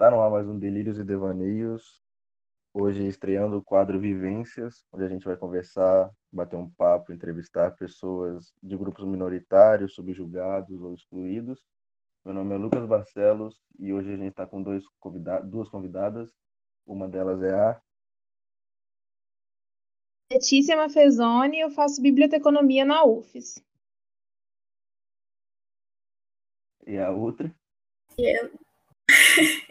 Tá no ar mais um Delírios e Devaneios. Hoje estreando o quadro Vivências, onde a gente vai conversar, bater um papo, entrevistar pessoas de grupos minoritários, subjugados ou excluídos. Meu nome é Lucas Barcelos e hoje a gente está com dois convida duas convidadas. Uma delas é a Letícia Mafezoni, eu faço biblioteconomia na UFES. E a outra? Eu,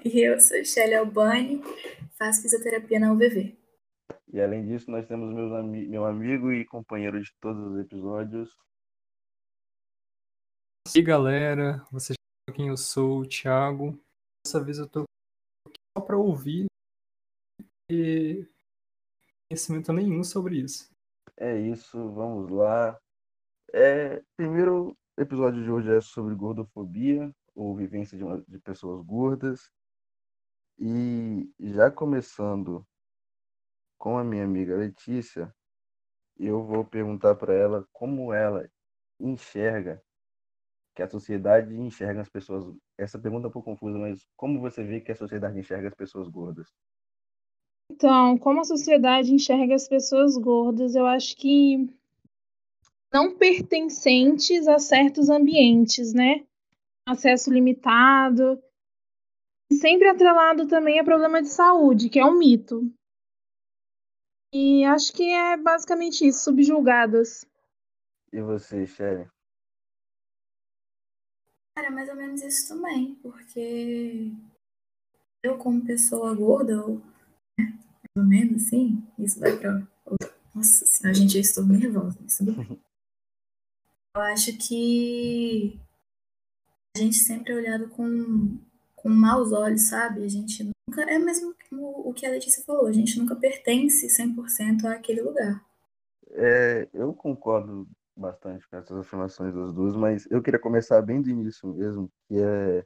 e eu sou Shelly Albani, faço fisioterapia na UVV. E além disso, nós temos meus ami meu amigo e companheiro de todos os episódios. E galera, vocês sabem quem eu sou, o Thiago. Dessa vez eu tô aqui só para ouvir e conhecimento nenhum sobre isso. É isso, vamos lá. É, primeiro episódio de hoje é sobre gordofobia ou vivência de, uma, de pessoas gordas. E já começando com a minha amiga Letícia, eu vou perguntar para ela como ela enxerga que a sociedade enxerga as pessoas. Essa pergunta é um pouco confusa, mas como você vê que a sociedade enxerga as pessoas gordas? Então, como a sociedade enxerga as pessoas gordas, eu acho que não pertencentes a certos ambientes, né? Acesso limitado. E sempre atrelado também a problema de saúde, que é um mito. E acho que é basicamente isso, subjulgadas. E você, Sherry? Cara, mais ou menos isso também, porque eu como pessoa gorda, ou né, mais ou menos assim, isso vai pra. Nossa senhora, gente, eu estou nervosa, tudo bem. Eu acho que a gente sempre é olhado com, com maus olhos, sabe? A gente nunca. É mesmo o que a Letícia falou, a gente nunca pertence 100% àquele lugar. É, eu concordo bastante com essas afirmações das duas, mas eu queria começar bem do início mesmo, que é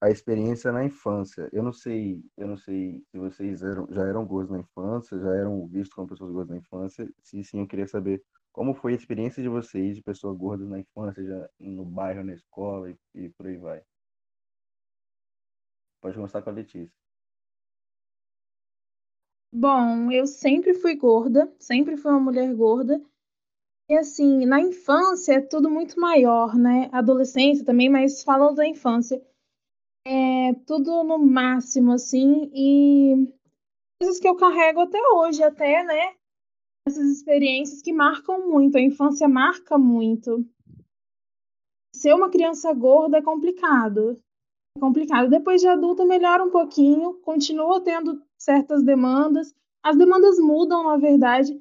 a experiência na infância. Eu não sei, eu não sei se vocês eram, já eram gordos na infância, já eram vistos como pessoas gordas na infância. Se sim, eu queria saber como foi a experiência de vocês, de pessoa gorda na infância, já no bairro, na escola e, e por aí vai. Pode começar com a Letícia. Bom, eu sempre fui gorda, sempre fui uma mulher gorda. E assim, na infância é tudo muito maior, né? Adolescência também, mas falando da infância, é tudo no máximo, assim, e coisas que eu carrego até hoje, até, né? Essas experiências que marcam muito, a infância marca muito. Ser uma criança gorda é complicado. É complicado. Depois de adulta melhora um pouquinho, continua tendo certas demandas. As demandas mudam, na verdade,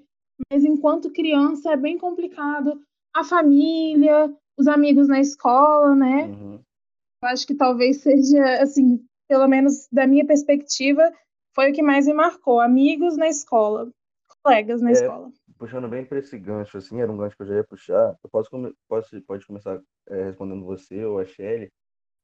mas enquanto criança é bem complicado. A família, os amigos na escola, né? Uhum. Eu acho que talvez seja, assim, pelo menos da minha perspectiva, foi o que mais me marcou. Amigos na escola, colegas na É, escola. puxando bem para esse gancho, assim, era um gancho que eu já ia puxar. Eu posso, posso pode começar é, respondendo você ou a Shelly,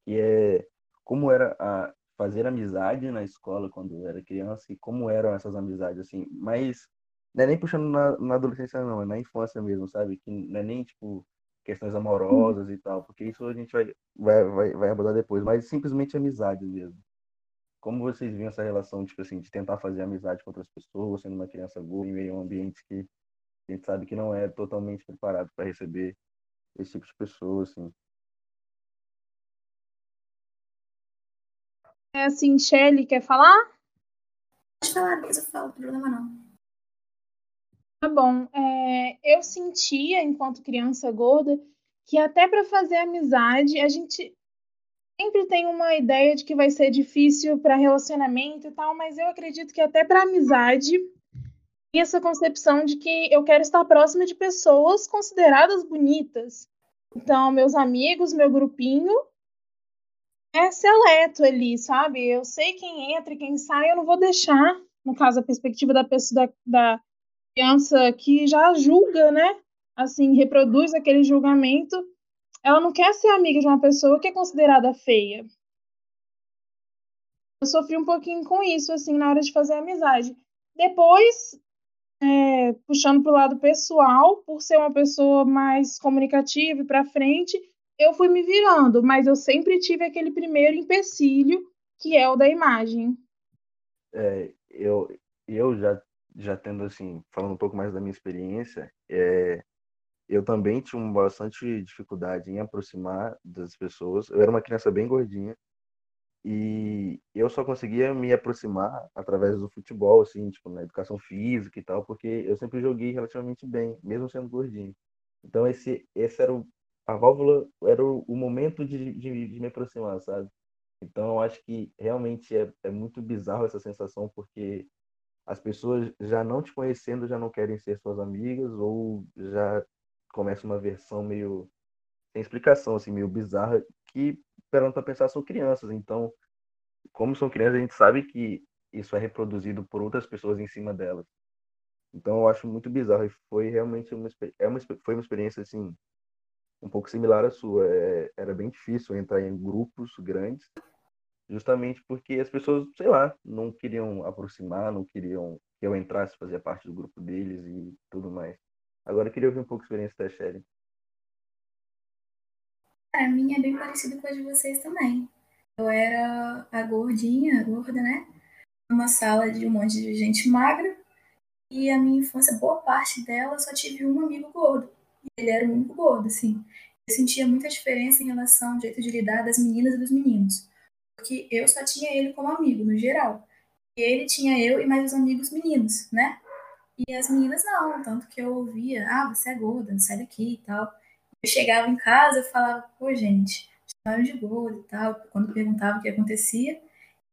que é como era a fazer amizade na escola quando eu era criança e como eram essas amizades, assim, mas não é nem puxando na, na adolescência, não, é na infância mesmo, sabe? Que não é nem, tipo, questões amorosas e tal, porque isso a gente vai, vai, vai, vai abordar depois, mas simplesmente amizade mesmo. Como vocês viram essa relação, tipo assim, de tentar fazer amizade com outras pessoas, sendo uma criança gorda, em meio a um ambiente que a gente sabe que não é totalmente preparado para receber esse tipo de pessoa, assim. É assim, Shelly, quer falar? Pode falar, depois eu falo, não tem problema não. Tá bom. É, eu sentia, enquanto criança gorda, que até para fazer amizade, a gente sempre tem uma ideia de que vai ser difícil para relacionamento e tal, mas eu acredito que até para amizade tem essa concepção de que eu quero estar próxima de pessoas consideradas bonitas. Então, meus amigos, meu grupinho é seleto ali, sabe? Eu sei quem entra e quem sai, eu não vou deixar, no caso, a perspectiva da pessoa da, da criança que já julga, né? Assim, reproduz aquele julgamento. Ela não quer ser amiga de uma pessoa que é considerada feia. Eu sofri um pouquinho com isso, assim, na hora de fazer amizade. Depois, é, puxando para o lado pessoal, por ser uma pessoa mais comunicativa e para frente, eu fui me virando, mas eu sempre tive aquele primeiro empecilho que é o da imagem. É, eu, eu já, já tendo, assim, falando um pouco mais da minha experiência, é, eu também tinha bastante dificuldade em aproximar das pessoas. Eu era uma criança bem gordinha e eu só conseguia me aproximar através do futebol, assim, tipo, na educação física e tal, porque eu sempre joguei relativamente bem, mesmo sendo gordinho. Então esse, esse era o, a válvula, era o, o momento de, de, de me aproximar, sabe? Então, eu acho que realmente é, é muito bizarro essa sensação, porque as pessoas já não te conhecendo já não querem ser suas amigas ou já começa uma versão meio sem explicação, assim, meio bizarra, que, para pensar, são crianças. Então, como são crianças, a gente sabe que isso é reproduzido por outras pessoas em cima delas. Então, eu acho muito bizarro e foi realmente uma, é uma, foi uma experiência, assim, um pouco similar à sua. É, era bem difícil entrar em grupos grandes, justamente porque as pessoas, sei lá, não queriam aproximar, não queriam que eu entrasse, fazia parte do grupo deles e tudo mais. Agora eu queria ouvir um pouco a experiência da Sherry. A minha é bem parecida com a de vocês também. Eu era a gordinha, a gorda, né? Numa sala de um monte de gente magra. E a minha infância, boa parte dela, só tive um amigo gordo. E ele era o único gordo, assim. Eu sentia muita diferença em relação ao jeito de lidar das meninas e dos meninos. Porque eu só tinha ele como amigo, no geral. E ele tinha eu e mais os amigos meninos, né? E as meninas não, tanto que eu ouvia, ah, você é gorda, sai daqui e tal. Eu chegava em casa e falava, pô, gente, chamaram de gorda e tal. Quando perguntava o que acontecia,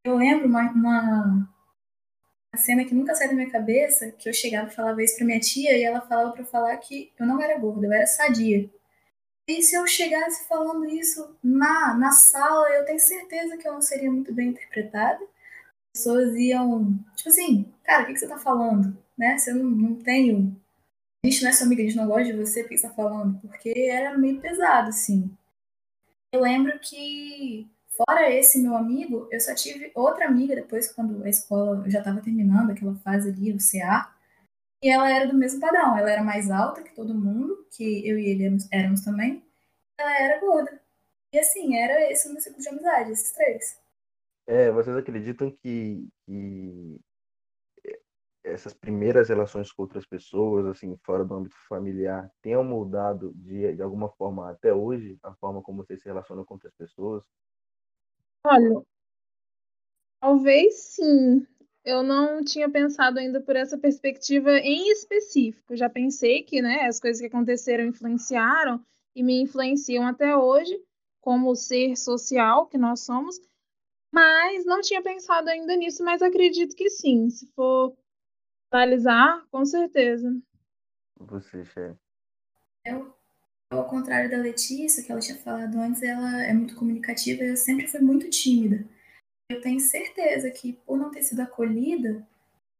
eu lembro uma, uma, uma cena que nunca sai da minha cabeça, que eu chegava e falava isso pra minha tia, e ela falava pra eu falar que eu não era gorda, eu era sadia. E se eu chegasse falando isso na, na sala, eu tenho certeza que eu não seria muito bem interpretada. As pessoas iam, tipo assim, cara, o que, que você tá falando? Né? Você não, não tem. A gente não é sua amiga, a gente não gosta de você, o que você tá falando? Porque era meio pesado, assim. Eu lembro que, fora esse meu amigo, eu só tive outra amiga depois, quando a escola já estava terminando, aquela fase ali, o CA. E ela era do mesmo padrão. Ela era mais alta que todo mundo, que eu e ele éramos, éramos também. Ela era gorda. E assim, era esse o meu ciclo de amizade, esses três. É, vocês acreditam que, que essas primeiras relações com outras pessoas, assim, fora do âmbito familiar, tenham mudado de, de alguma forma até hoje a forma como você se relaciona com outras pessoas? Olha, talvez sim. Eu não tinha pensado ainda por essa perspectiva em específico. Já pensei que, né, as coisas que aconteceram influenciaram e me influenciam até hoje, como ser social que nós somos, mas não tinha pensado ainda nisso, mas acredito que sim. Se for analisar, com certeza. Você, Chay. Eu, ao contrário da Letícia, que ela tinha falado antes, ela é muito comunicativa e eu sempre fui muito tímida eu tenho certeza que por não ter sido acolhida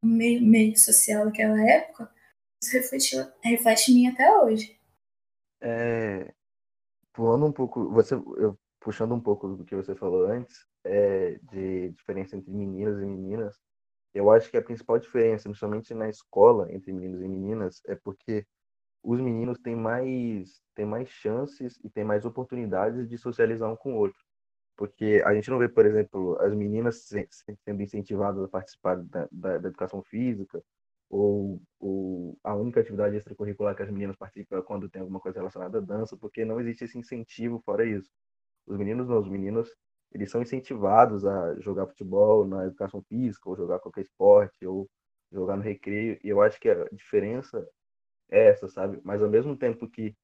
no meio, meio social daquela época, isso refletiu, reflete em mim até hoje. É, pulando um pouco, você, eu, puxando um pouco do que você falou antes, é, de diferença entre meninos e meninas, eu acho que a principal diferença, principalmente na escola, entre meninos e meninas, é porque os meninos têm mais, têm mais chances e têm mais oportunidades de socializar um com o outro. Porque a gente não vê, por exemplo, as meninas sendo incentivadas a participar da, da, da educação física, ou, ou, a única atividade extracurricular que as meninas participam é quando tem alguma coisa relacionada à dança, porque não existe esse incentivo fora isso. Os meninos não, os meninos eles são incentivados a jogar futebol na educação física, ou jogar qualquer esporte, ou jogar no recreio, e eu acho que a diferença é essa, sabe? Mas ao mesmo tempo que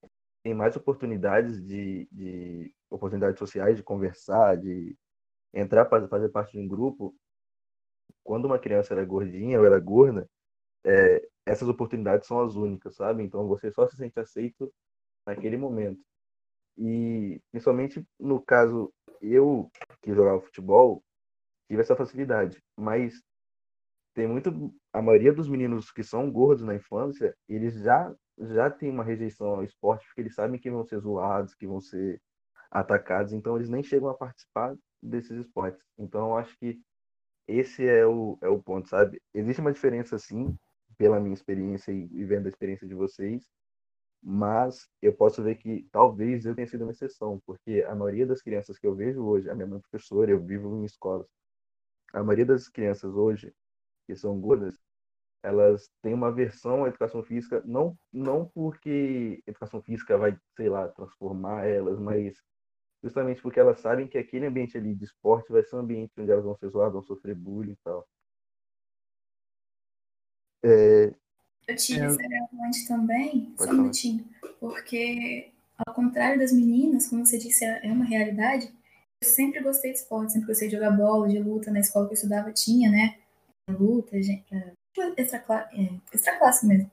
tem mais oportunidades de, de oportunidades sociais de conversar, de entrar para fazer parte de um grupo, quando uma criança era gordinha ou era gorda, é, essas oportunidades são as únicas, sabe? Então você só se sente aceito naquele momento. E principalmente no caso eu que jogava futebol tive essa facilidade, mas tem muito a maioria dos meninos que são gordos na infância, eles já já tem uma rejeição ao esporte porque eles sabem que vão ser zoados, que vão ser atacados, então eles nem chegam a participar desses esportes. Então eu acho que esse é o, é o ponto, sabe? Existe uma diferença, sim, pela minha experiência e, e vendo a experiência de vocês, mas eu posso ver que talvez eu tenha sido uma exceção, porque a maioria das crianças que eu vejo hoje, a minha mãe é professora, eu vivo em escolas, a maioria das crianças hoje que são gordas, elas têm uma aversão à educação física, não, não porque educação física vai, sei lá, transformar elas, mas justamente porque elas sabem que aquele ambiente ali de esporte vai ser um ambiente onde elas vão ser zoadas, vão sofrer bullying e tal. É... Eu tive é... esse agravante também, Pode só um minutinho, porque ao contrário das meninas, como você disse, é, é uma realidade, eu sempre gostei de esporte, sempre gostei de jogar bola, de luta, na escola que eu estudava tinha, né, luta, gente, extra, é, extra classe mesmo.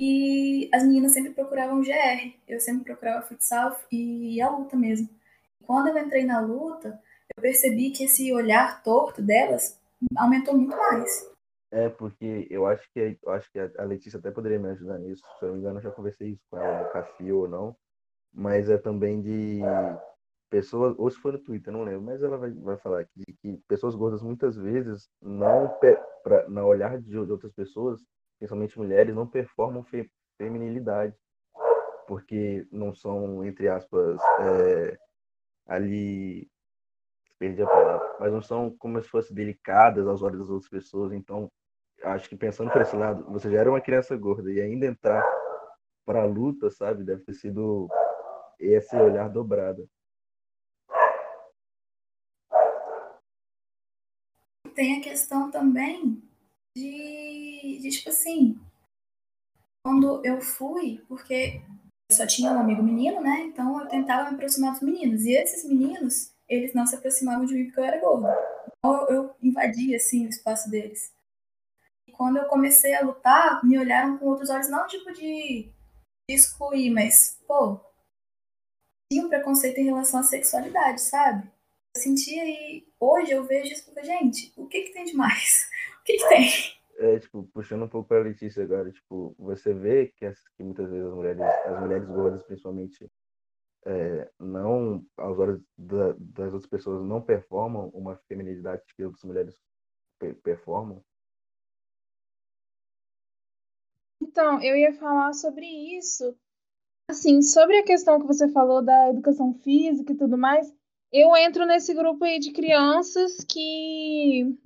E as meninas sempre procuravam GR, eu sempre procurava futsal e a luta mesmo. Quando eu entrei na luta, eu percebi que esse olhar torto delas aumentou muito mais. É, porque eu acho que eu acho que a Letícia até poderia me ajudar nisso. Se eu não me engano, eu já conversei isso com ela no café ou não. Mas é também de pessoas, ou se for no Twitter, não lembro, mas ela vai, vai falar aqui que pessoas gordas muitas vezes não, pra, na olhar de, de outras pessoas, principalmente mulheres, não performam fe, feminilidade, porque não são, entre aspas, é, ali, perdi a palavra, mas não são como se fossem delicadas aos olhos das outras pessoas, então acho que pensando por esse lado, você já era uma criança gorda e ainda entrar para a luta, sabe, deve ter sido esse olhar dobrado. tem a questão também de, de, tipo assim, quando eu fui, porque eu só tinha um amigo menino, né? Então eu tentava me aproximar dos meninos. E esses meninos, eles não se aproximavam de mim porque eu era gorda. Então eu invadia, assim, o espaço deles. Quando eu comecei a lutar, me olharam com outros olhos, não tipo de, excluir, mas, pô, tinha um preconceito em relação à sexualidade, sabe? Eu sentia e hoje eu vejo isso e gente, o que que tem de mais? O que que tem? É, tipo, puxando um pouco para a Letícia agora, tipo, você vê que, as, que muitas vezes as mulheres, as mulheres gordas principalmente, é, não, aos olhos da, das outras pessoas, não performam uma feminilidade que outras mulheres pe performam? Então, eu ia falar sobre isso. Assim, sobre a questão que você falou da educação física e tudo mais, eu entro nesse grupo aí de crianças que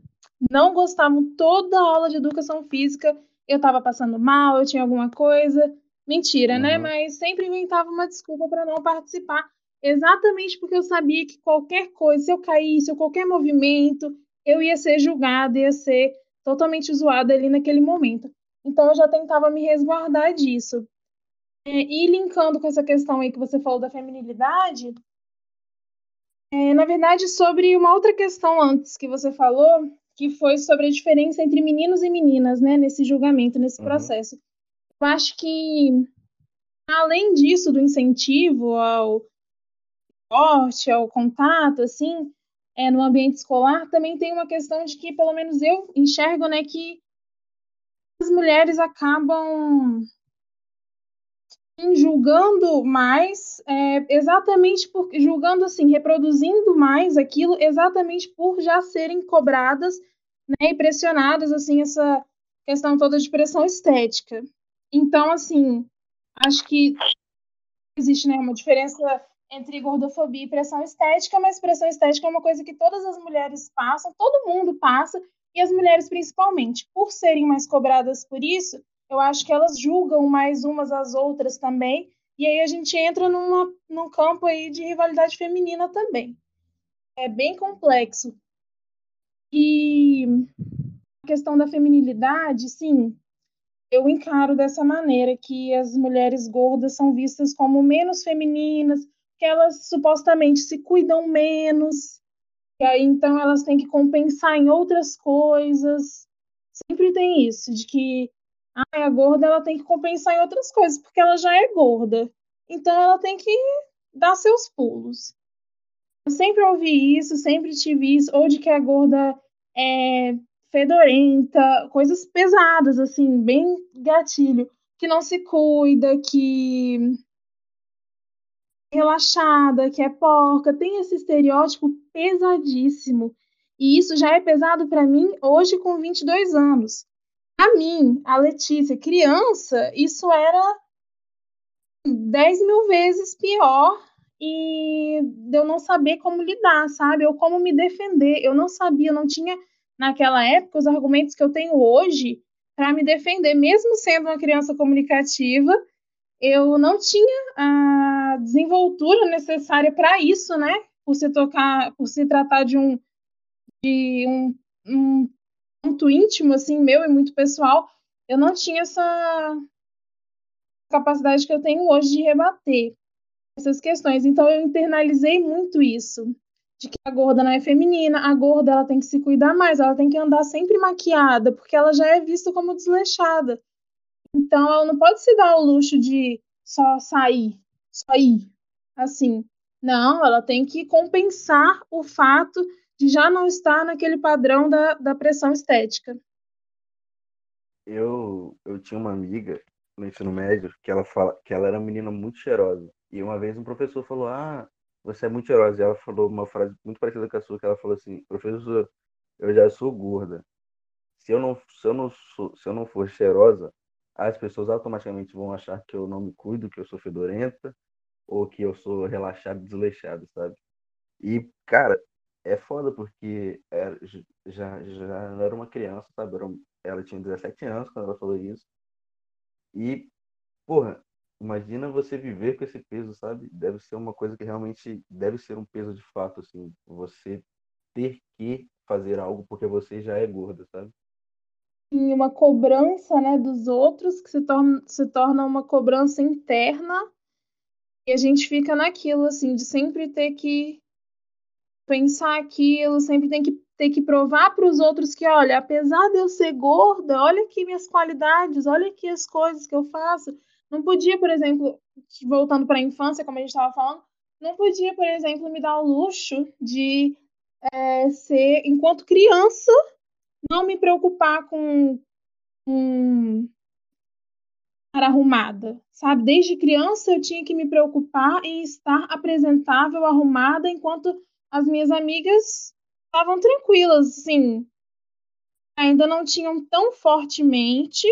não gostavam toda a aula de educação física. Eu estava passando mal, eu tinha alguma coisa. Mentira, né? uhum. né? Mas sempre inventava uma desculpa para não participar. Exatamente porque eu sabia que qualquer coisa, se eu caísse, ou qualquer movimento, eu ia ser julgada, ia ser totalmente zoada ali naquele momento. Então eu já tentava me resguardar disso. É, e linkando com essa questão aí que você falou da feminilidade, é, na verdade, sobre uma outra questão antes que você falou, que foi sobre a diferença entre meninos e meninas, né, nesse julgamento, nesse uhum. processo. Eu acho que, além disso, do incentivo ao esporte, ao contato, assim, é, no ambiente escolar, também tem uma questão de que, pelo menos eu enxergo, né, que as mulheres acabam julgando mais, é, exatamente por julgando assim, reproduzindo mais aquilo, exatamente por já serem cobradas né, e pressionadas assim essa questão toda de pressão estética. Então, assim, acho que existe né, uma diferença entre gordofobia e pressão estética, mas pressão estética é uma coisa que todas as mulheres passam, todo mundo passa, e as mulheres principalmente, por serem mais cobradas por isso, eu acho que elas julgam mais umas às outras também, e aí a gente entra numa, num campo aí de rivalidade feminina também. É bem complexo. E a questão da feminilidade, sim, eu encaro dessa maneira que as mulheres gordas são vistas como menos femininas, que elas supostamente se cuidam menos, e aí então elas têm que compensar em outras coisas. Sempre tem isso, de que ah, a gorda ela tem que compensar em outras coisas, porque ela já é gorda. Então ela tem que dar seus pulos. Eu sempre ouvi isso, sempre tive isso, ou de que a gorda é fedorenta, coisas pesadas, assim, bem gatilho, que não se cuida, que relaxada, que é porca, tem esse estereótipo pesadíssimo. E isso já é pesado para mim hoje com 22 anos. A mim, a Letícia, criança, isso era 10 mil vezes pior e eu não saber como lidar, sabe? Ou como me defender. Eu não sabia, eu não tinha naquela época os argumentos que eu tenho hoje para me defender, mesmo sendo uma criança comunicativa, eu não tinha a desenvoltura necessária para isso, né? Por se tocar, por se tratar de um de um, um ponto íntimo assim meu e muito pessoal, eu não tinha essa capacidade que eu tenho hoje de rebater essas questões. Então eu internalizei muito isso, de que a gorda não é feminina, a gorda ela tem que se cuidar mais, ela tem que andar sempre maquiada, porque ela já é vista como desleixada. Então ela não pode se dar o luxo de só sair, só ir, assim. Não, ela tem que compensar o fato de já não estar naquele padrão da, da pressão estética. Eu, eu tinha uma amiga no ensino médio que ela fala que ela era uma menina muito cheirosa. E uma vez um professor falou: "Ah, você é muito cheirosa". E ela falou uma frase muito parecida com a sua, que ela falou assim: "Professor, eu já sou gorda. Se eu não se eu não sou, se eu não for cheirosa, as pessoas automaticamente vão achar que eu não me cuido, que eu sou fedorenta ou que eu sou relaxado, desleixado, sabe? E, cara, é foda porque era, já, já não era uma criança, sabe? ela tinha 17 anos quando ela falou isso. E, porra, imagina você viver com esse peso, sabe? Deve ser uma coisa que realmente deve ser um peso de fato, assim. Você ter que fazer algo porque você já é gorda, sabe? E uma cobrança, né, dos outros que se torna, se torna uma cobrança interna e a gente fica naquilo, assim, de sempre ter que pensar aquilo, sempre tem que ter que provar para os outros que, olha, apesar de eu ser gorda, olha aqui minhas qualidades, olha aqui as coisas que eu faço. Não podia, por exemplo, voltando para a infância, como a gente estava falando, não podia, por exemplo, me dar o luxo de é, ser, enquanto criança, não me preocupar com, com arrumada, sabe? Desde criança eu tinha que me preocupar em estar apresentável, arrumada, enquanto as minhas amigas estavam tranquilas, assim, ainda não tinham tão fortemente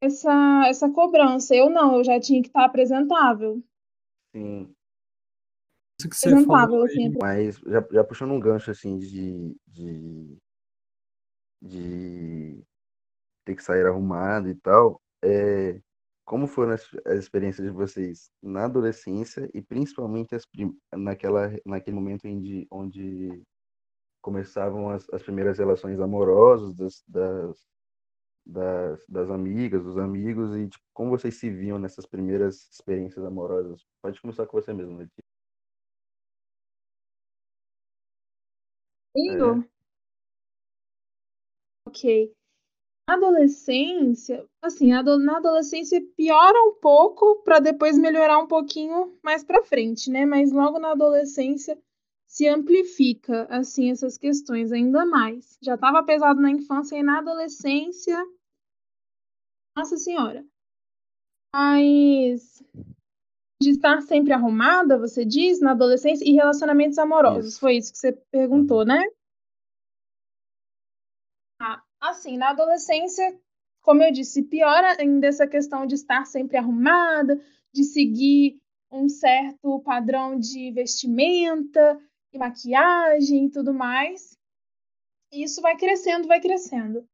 essa, essa cobrança. Eu não, eu já tinha que estar apresentável. Sim. Isso que você apresentável, falou assim. Mas já, já puxando um gancho assim de, de, de ter que sair arrumado e tal, é, como foram as, as experiências de vocês na adolescência e principalmente as, naquela, naquele momento onde, onde começavam as, as primeiras relações amorosas das, das, das, das, amigas, dos amigos e tipo, como vocês se viam nessas primeiras experiências amorosas? Pode começar com você mesmo, Letícia. Eu? É. Ok adolescência, assim, na adolescência piora um pouco para depois melhorar um pouquinho mais para frente, né? Mas logo na adolescência se amplifica assim essas questões ainda mais. Já estava pesado na infância e na adolescência, Nossa Senhora. Mas de estar sempre arrumada, você diz, na adolescência e relacionamentos amorosos. Isso. Foi isso que você perguntou, uhum. né? Assim, na adolescência, como eu disse, piora ainda essa questão de estar sempre arrumada, de seguir um certo padrão de vestimenta e maquiagem e tudo mais. E isso vai crescendo, vai crescendo.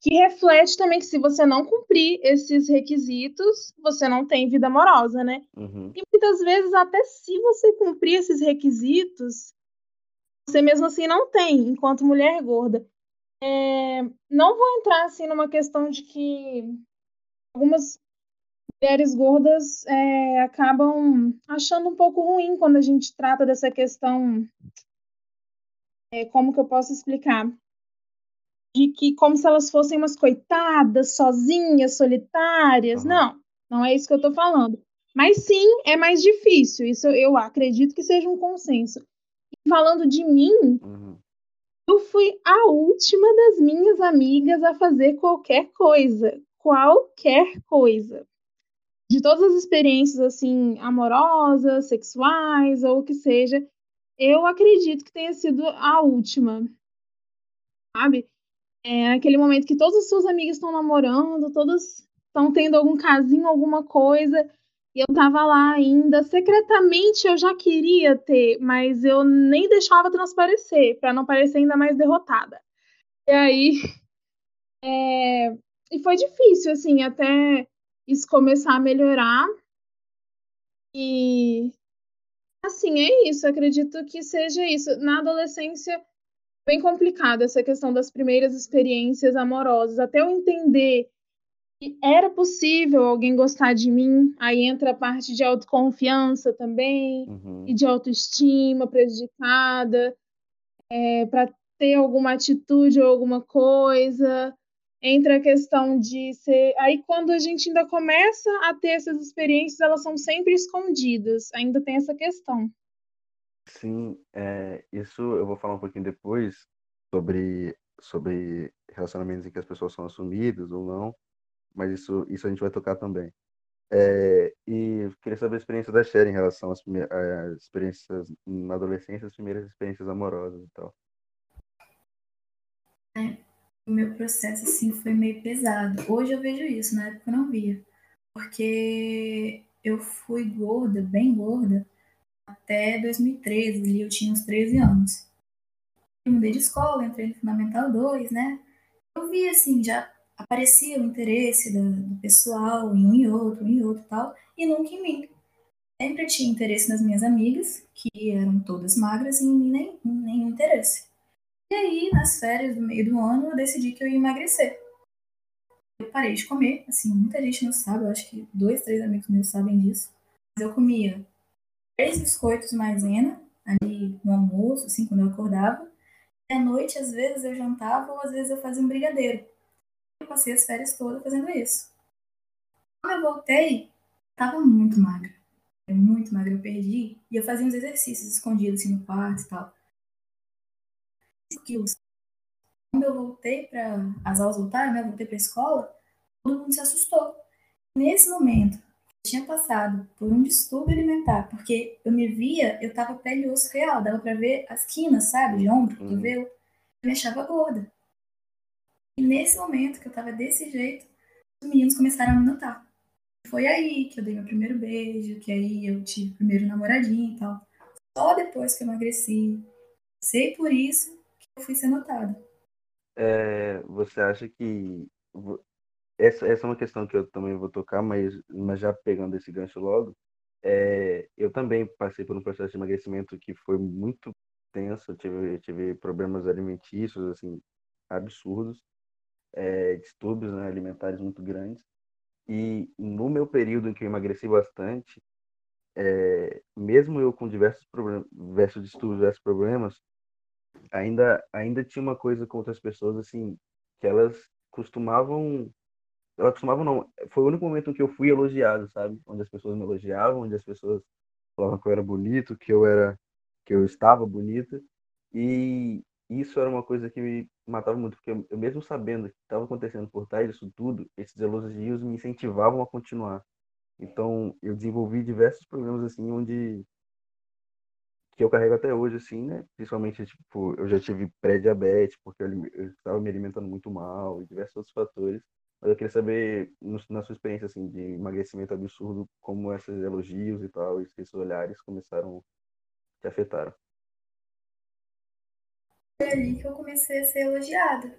Que reflete também que se você não cumprir esses requisitos, você não tem vida amorosa, né? Uhum. E muitas vezes, até se você cumprir esses requisitos, você mesmo assim não tem, enquanto mulher gorda. É, não vou entrar assim numa questão de que algumas mulheres gordas é, acabam achando um pouco ruim quando a gente trata dessa questão. É, como que eu posso explicar? De que como se elas fossem umas coitadas, sozinhas, solitárias. Uhum. Não, não é isso que eu estou falando. Mas sim, é mais difícil. Isso eu acredito que seja um consenso. E falando de mim, uhum eu fui a última das minhas amigas a fazer qualquer coisa. Qualquer coisa. De todas as experiências, assim, amorosas, sexuais, ou o que seja, eu acredito que tenha sido a última. Sabe? É aquele momento que todas as suas amigas estão namorando, todas estão tendo algum casinho, alguma coisa, E eu tava lá ainda, secretamente eu já queria ter, mas eu nem deixava transparecer, para não parecer ainda mais derrotada. E aí. É... E foi difícil, assim, até isso começar a melhorar. E. Assim, é isso. Acredito que seja isso. Na adolescência, bem complicado essa questão das primeiras experiências amorosas. Até eu entender era possível alguém gostar de mim, aí entra a parte de autoconfiança também, Uhum. e de autoestima prejudicada, é, para ter alguma atitude ou alguma coisa. Entra a questão de ser. Aí, quando a gente ainda começa a ter essas experiências, elas são sempre escondidas. Ainda tem essa questão. Sim, é, isso eu vou falar um pouquinho depois sobre, sobre relacionamentos em que as pessoas são assumidas ou não, mas isso, isso a gente vai tocar também. É, e queria saber a experiência da Sherry em relação às, às experiências na adolescência, as primeiras experiências amorosas e tal. O meu processo, assim, foi meio pesado. Hoje eu vejo isso, na época eu não via. Porque eu fui gorda, bem gorda, até 2013, ali eu tinha uns 13 anos. Eu mudei de escola, entrei no Fundamental 2, né? Eu vi, assim, já aparecia o interesse do, pessoal em um e outro, um e outro e tal, e nunca em mim. Sempre tinha interesse nas minhas amigas, que eram todas magras, e em mim nem, nenhum interesse. E aí, nas férias do meio do ano, eu decidi que eu ia emagrecer. Eu parei de comer, assim, muita gente não sabe, eu acho que dois, três amigos meus sabem disso. Mas eu comia três biscoitos maisena, ali no almoço, assim, quando eu acordava. E à noite, às vezes, eu jantava ou às vezes eu fazia um brigadeiro. Eu passei as férias todas fazendo isso. Quando eu voltei, tava muito magra. Muito magra, eu perdi. E eu fazia uns exercícios escondidos, assim, no quarto e tal. 5 quilos. Quando eu voltei para as aulas voltaram, né? Eu voltei para a escola, todo mundo se assustou. Nesse momento, eu tinha passado por um distúrbio alimentar, porque eu me via, eu tava pele e osso real, dava para ver as quinas, sabe, de ombro, Uhum. cotovelo. Eu me achava gorda. E nesse momento que eu tava desse jeito, os meninos começaram a me notar. Foi aí que eu dei meu primeiro beijo, que aí eu tive o primeiro namoradinho e tal. Só depois que eu emagreci, sei por isso que eu fui ser notada. É, você acha que essa, essa é uma questão que eu também vou tocar, mas, mas já pegando esse gancho logo, é, eu também passei por um processo de emagrecimento que foi muito tenso, eu tive, eu tive problemas alimentícios, assim, absurdos, é, distúrbios, né, alimentares muito grandes, e no meu período em que eu emagreci bastante, é, mesmo eu com diversos diversos distúrbios, diversos problemas, ainda ainda tinha uma coisa com outras pessoas assim que elas costumavam elas costumavam não foi o único momento em que eu fui elogiado sabe? Onde as pessoas me elogiavam onde as pessoas falavam que eu era bonito que eu era que eu estava bonita e isso era uma coisa que me matava muito porque eu, mesmo sabendo que estava acontecendo por trás disso tudo esses elogios me incentivavam a continuar então eu desenvolvi diversos problemas assim onde que eu carrego até hoje, assim, né? Principalmente, tipo, eu já tive pré-diabetes, porque eu estava me alimentando muito mal e diversos outros fatores. Mas eu queria saber, no- na sua experiência, assim, de emagrecimento absurdo, como esses elogios e tal, esses olhares começaram, te afetaram. Foi ali que eu comecei a ser elogiada.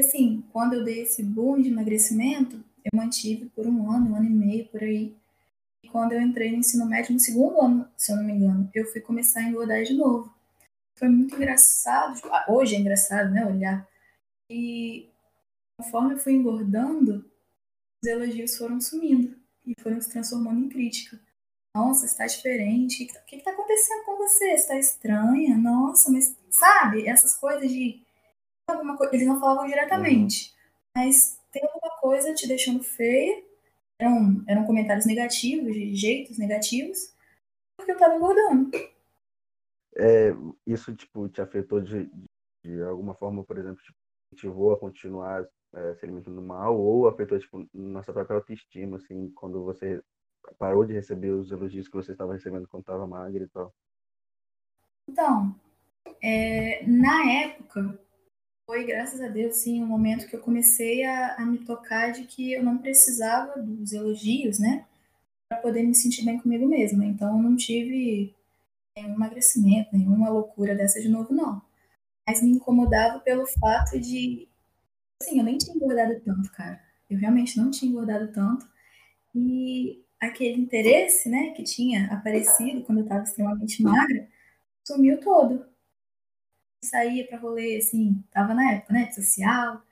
Assim, quando eu dei esse boom de emagrecimento, eu mantive por um ano, um ano e meio, por aí. E quando eu entrei no ensino médio, no segundo ano, se eu não me engano, eu fui começar a engordar de novo. Foi muito engraçado, tipo, ah, hoje é engraçado, né, olhar. E conforme eu fui engordando, os elogios foram sumindo e foram se transformando em crítica. Nossa, está diferente. O que, que tá acontecendo com? Você está estranha? Nossa, mas sabe, essas coisas de. Alguma coisa, eles não falavam diretamente, mas tem alguma coisa te deixando feia. Eram, eram comentários negativos, de jeitos negativos, porque eu tava engordando. É, isso, tipo, te afetou de, de alguma forma, por exemplo, tipo, motivou a continuar é, se alimentando mal ou afetou, tipo, nossa própria autoestima, assim, quando você parou de receber os elogios que você estava recebendo quando estava magra e tal? Então, é, na época, foi, graças a Deus, sim, um momento que eu comecei a, a me tocar de que eu não precisava dos elogios, né? para poder me sentir bem comigo mesma. Então, eu não tive nenhum emagrecimento, nenhuma loucura dessa de novo, não. Mas me incomodava pelo fato de. Assim, eu nem tinha engordado tanto, cara. Eu realmente não tinha engordado tanto. E aquele interesse, né, que tinha aparecido quando eu estava extremamente magra, sumiu todo. Saía para rolê, assim, tava na época, né, social,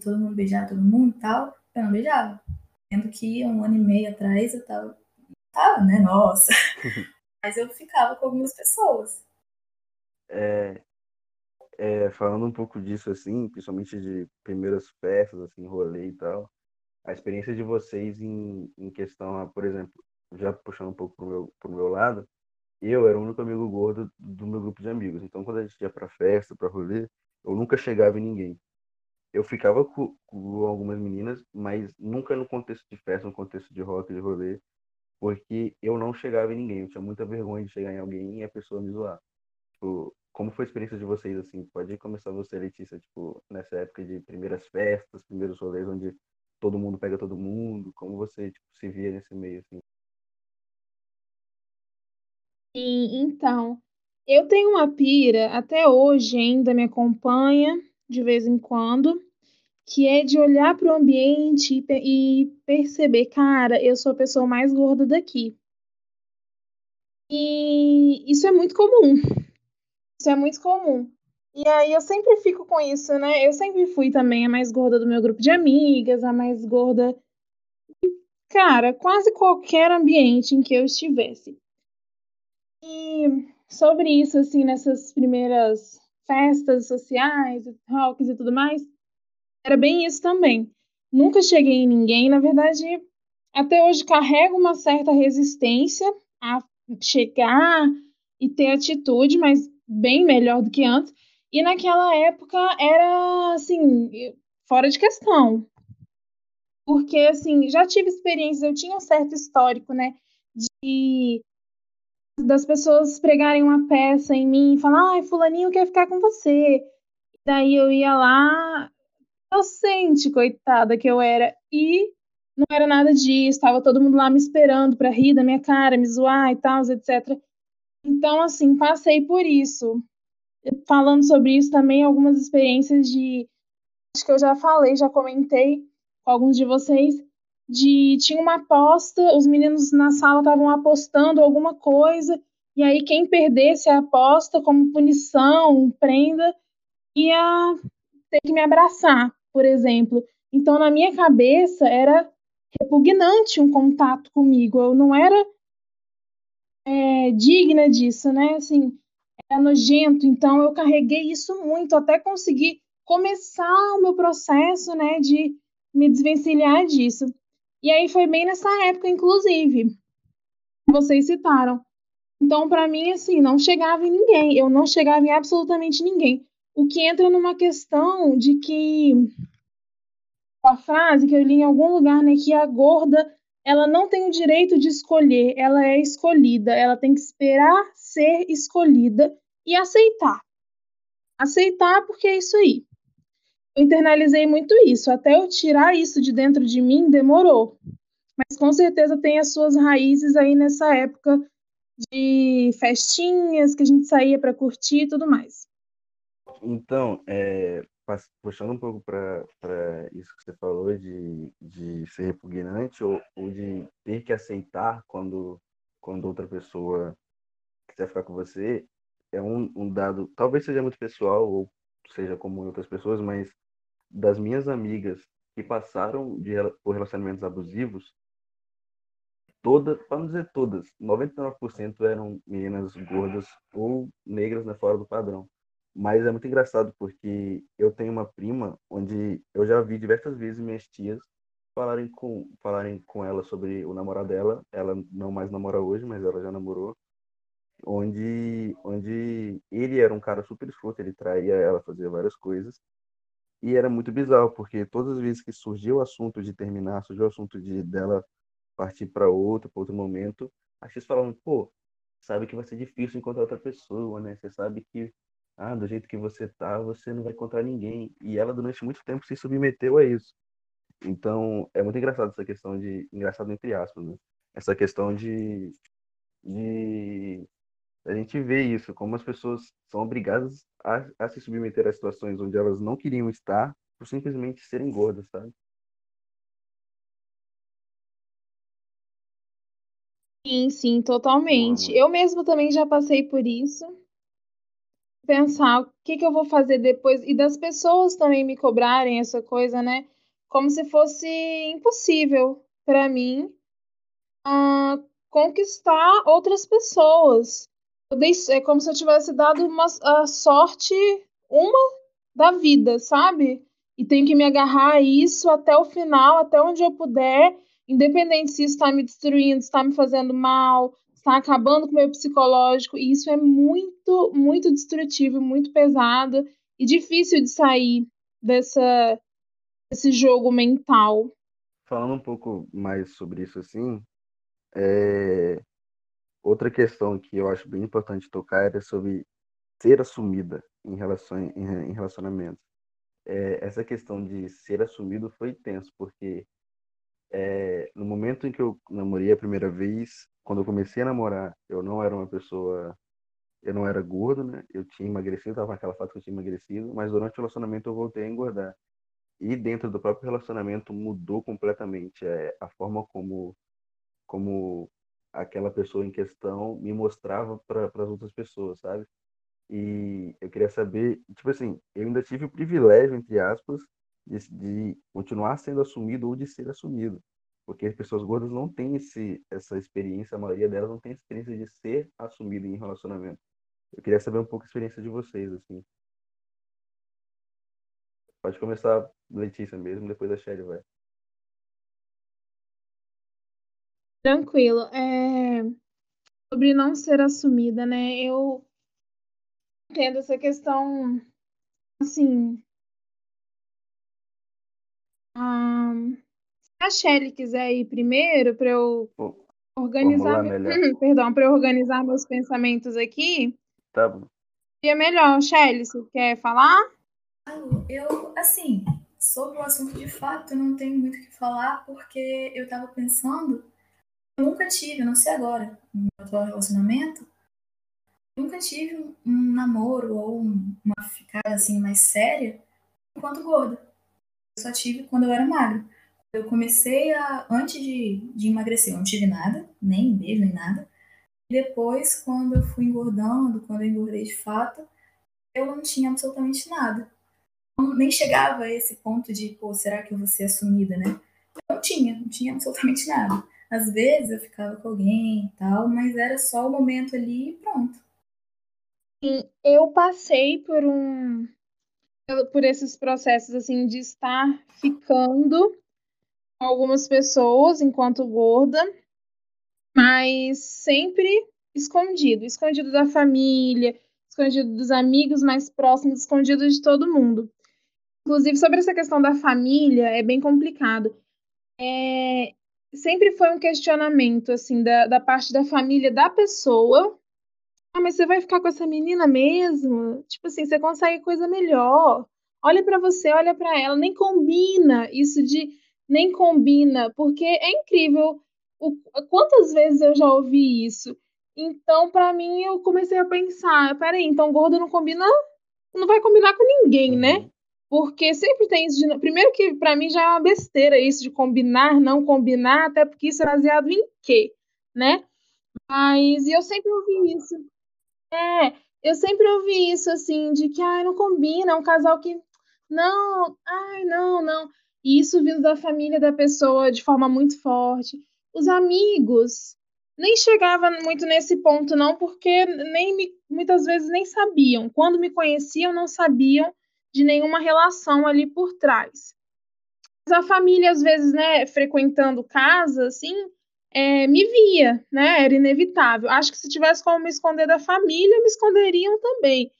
todo mundo beijava todo mundo e tal, eu não beijava. Sendo que um ano e meio atrás eu tava, tava, né, nossa. Mas eu ficava com algumas pessoas. É, é, falando um pouco disso, assim, principalmente de primeiras festas, assim, rolê e tal, a experiência de vocês em, em questão, por exemplo, já puxando um pouco pro meu, pro meu lado, eu era o único amigo gordo do meu grupo de amigos. Então, quando a gente ia pra festa, pra rolê, eu nunca chegava em ninguém. Eu ficava com, com algumas meninas, mas nunca no contexto de festa, no contexto de rock, de rolê, porque eu não chegava em ninguém. Eu tinha muita vergonha de chegar em alguém e a pessoa me zoar. Tipo, como foi a experiência de vocês, assim? Pode começar você, Letícia, tipo, nessa época de primeiras festas, primeiros rolês, onde todo mundo pega todo mundo? Como você tipo, se via nesse meio assim? Sim, então, eu tenho uma pira, até hoje ainda me acompanha de vez em quando, que é de olhar para o ambiente e, e perceber, cara, eu sou a pessoa mais gorda daqui. E isso é muito comum. Isso é muito comum. E aí eu sempre fico com isso, né? Eu sempre fui também a mais gorda do meu grupo de amigas, a mais gorda. Cara, quase qualquer ambiente em que eu estivesse. E sobre isso, assim, nessas primeiras festas sociais, rocks e tudo mais, era bem isso também. Nunca cheguei em ninguém, na verdade, até hoje carrego uma certa resistência a chegar e ter atitude, mas bem melhor do que antes. E naquela época era assim, fora de questão. Porque assim, já tive experiências, eu tinha um certo histórico, né, de das pessoas pregarem uma peça em mim e falar, ai, fulaninho quer ficar com você. Daí eu ia lá, inocente, coitada que eu era, e não era nada disso, estava todo mundo lá me esperando para rir da minha cara, me zoar e tal, etc. Então, assim, passei por isso falando sobre isso também, algumas experiências de. Acho que eu já falei, já comentei com alguns de vocês. De tinha uma aposta, os meninos na sala estavam apostando alguma coisa, e aí quem perdesse a aposta como punição, prenda, ia ter que me abraçar, por exemplo. Então, na minha cabeça, era repugnante um contato comigo. Eu não era é, digna disso, né? Assim, era nojento, então eu carreguei isso muito até conseguir começar o meu processo, né, de me desvencilhar disso. E aí foi bem nessa época, inclusive, vocês citaram. Então, para mim, assim, não chegava em ninguém, eu não chegava em absolutamente ninguém. O que entra numa questão de que a frase que eu li em algum lugar, né, que a gorda ela não tem o direito de escolher, ela é escolhida, ela tem que esperar ser escolhida e aceitar. Aceitar porque é isso aí. Internalizei muito isso, até eu tirar isso de dentro de mim demorou. Mas com certeza tem as suas raízes aí nessa época de festinhas que a gente saía para curtir e tudo mais. Então, é, puxando um pouco para isso que você falou de, de ser repugnante ou, ou de ter que aceitar quando, quando outra pessoa quiser ficar com você, é um, um dado, talvez seja muito pessoal ou seja em outras pessoas, mas das minhas amigas que passaram de, por relacionamentos abusivos, todas, para não dizer todas, 99% eram meninas gordas ou negras né, fora do padrão. Mas é muito engraçado porque eu tenho uma prima onde eu já vi diversas vezes minhas tias falarem com, falarem com ela sobre o namorado dela. Ela não mais namora hoje, mas ela já namorou. Onde, onde ele era um cara super escroto, ele traía ela, fazia várias coisas. E era muito bizarro, porque todas as vezes que surgiu o assunto de terminar, surgiu o assunto de dela partir para outro, para outro momento, as tias falavam, pô, sabe que vai ser difícil encontrar outra pessoa, né? Você sabe que ah, do jeito que você tá, você não vai encontrar ninguém. E ela, durante muito tempo, se submeteu a isso. Então, é muito engraçado essa questão de. Engraçado entre aspas, né? essa questão de, de a gente vê isso, como as pessoas são obrigadas a, a se submeter a situações onde elas não queriam estar por simplesmente serem gordas, sabe? Sim, sim, totalmente. Eu mesmo também já passei por isso. Pensar o que que eu vou fazer depois e das pessoas também me cobrarem essa coisa, né? Como se fosse impossível para mim ah, conquistar outras pessoas. Eu dei, é como se eu tivesse dado uma a sorte, uma da vida, sabe? E tenho que me agarrar a isso até o final, até onde eu puder, independente se está me destruindo, está me fazendo mal, está acabando com o meu psicológico. E isso é muito, muito destrutivo, muito pesado e difícil de sair dessa, desse jogo mental. Falando um pouco mais sobre isso, assim, é... outra questão que eu acho bem importante tocar é sobre ser assumida em, relações, em relacionamentos. É, essa questão de ser assumido foi tenso, porque é, no momento em que eu namorei a primeira vez, quando eu comecei a namorar, eu não era uma pessoa. Eu não era gordo, né? Eu tinha emagrecido, tava naquela fase que eu tinha emagrecido, mas durante o relacionamento eu voltei a engordar. E dentro do próprio relacionamento mudou completamente é, a forma como, como aquela pessoa em questão me mostrava para as outras pessoas, sabe? E eu queria saber, tipo assim, eu ainda tive o privilégio, entre aspas, de, de continuar sendo assumido ou de ser assumido. Porque as pessoas gordas não têm esse, essa experiência, a maioria delas não tem experiência de ser assumido em relacionamento. Eu queria saber um pouco a experiência de vocês, assim. Pode começar Letícia mesmo, depois a Shelly vai. Tranquilo. É... Sobre não ser assumida, né? Eu entendo essa questão, assim, se a Shelly quiser ir primeiro para eu organizar, meu... perdão, para eu organizar meus pensamentos aqui. Tá bom. Seria melhor, Shelly, você quer falar? Eu, assim, sobre o assunto de fato, eu não tenho muito o que falar, porque eu tava pensando, nunca tive, não sei agora, no meu atual relacionamento, nunca tive um, namoro ou um, uma ficada assim mais séria enquanto gorda eu só tive quando eu era magra. Eu comecei a. Antes de, de emagrecer, eu não tive nada, nem beijo, nem nada. E depois, quando eu fui engordando, quando eu engordei de fato, eu não tinha absolutamente nada. Nem chegava a esse ponto de, pô, será que eu vou ser assumida, né? Eu não tinha, não tinha absolutamente nada. Às vezes eu ficava com alguém e tal, mas era só o momento ali e pronto. Sim, eu passei por um por esses processos assim de estar ficando com algumas pessoas enquanto gorda, mas sempre escondido, escondido da família, escondido dos amigos mais próximos, escondido de todo mundo. Inclusive sobre essa questão da família é bem complicado. É, sempre foi um questionamento assim da, da parte da família da pessoa ah, mas você vai ficar com essa menina mesmo? Tipo assim, você consegue coisa melhor. Olha para você, olha para ela, nem combina isso de nem combina, porque é incrível o, quantas vezes eu já ouvi isso. Então, para mim, eu comecei a pensar, peraí, então gordo não combina, não vai combinar com ninguém, né? Porque sempre tem isso de. Primeiro que para mim já é uma besteira isso de combinar, não combinar, até porque isso é baseado em quê, né? Mas eu sempre ouvi isso. É, eu sempre ouvi isso, assim, de que, ai, não combina, é um casal que, não, ai, não, não. E isso vindo da família da pessoa de forma muito forte. Os amigos nem chegava muito nesse ponto, não, porque nem me, muitas vezes nem sabiam. Quando me conheciam, não sabiam de nenhuma relação ali por trás. Mas a família, às vezes, né, frequentando casa, assim, é, me via, né? Era inevitável. Acho que se tivesse como me esconder da família, me esconderiam também.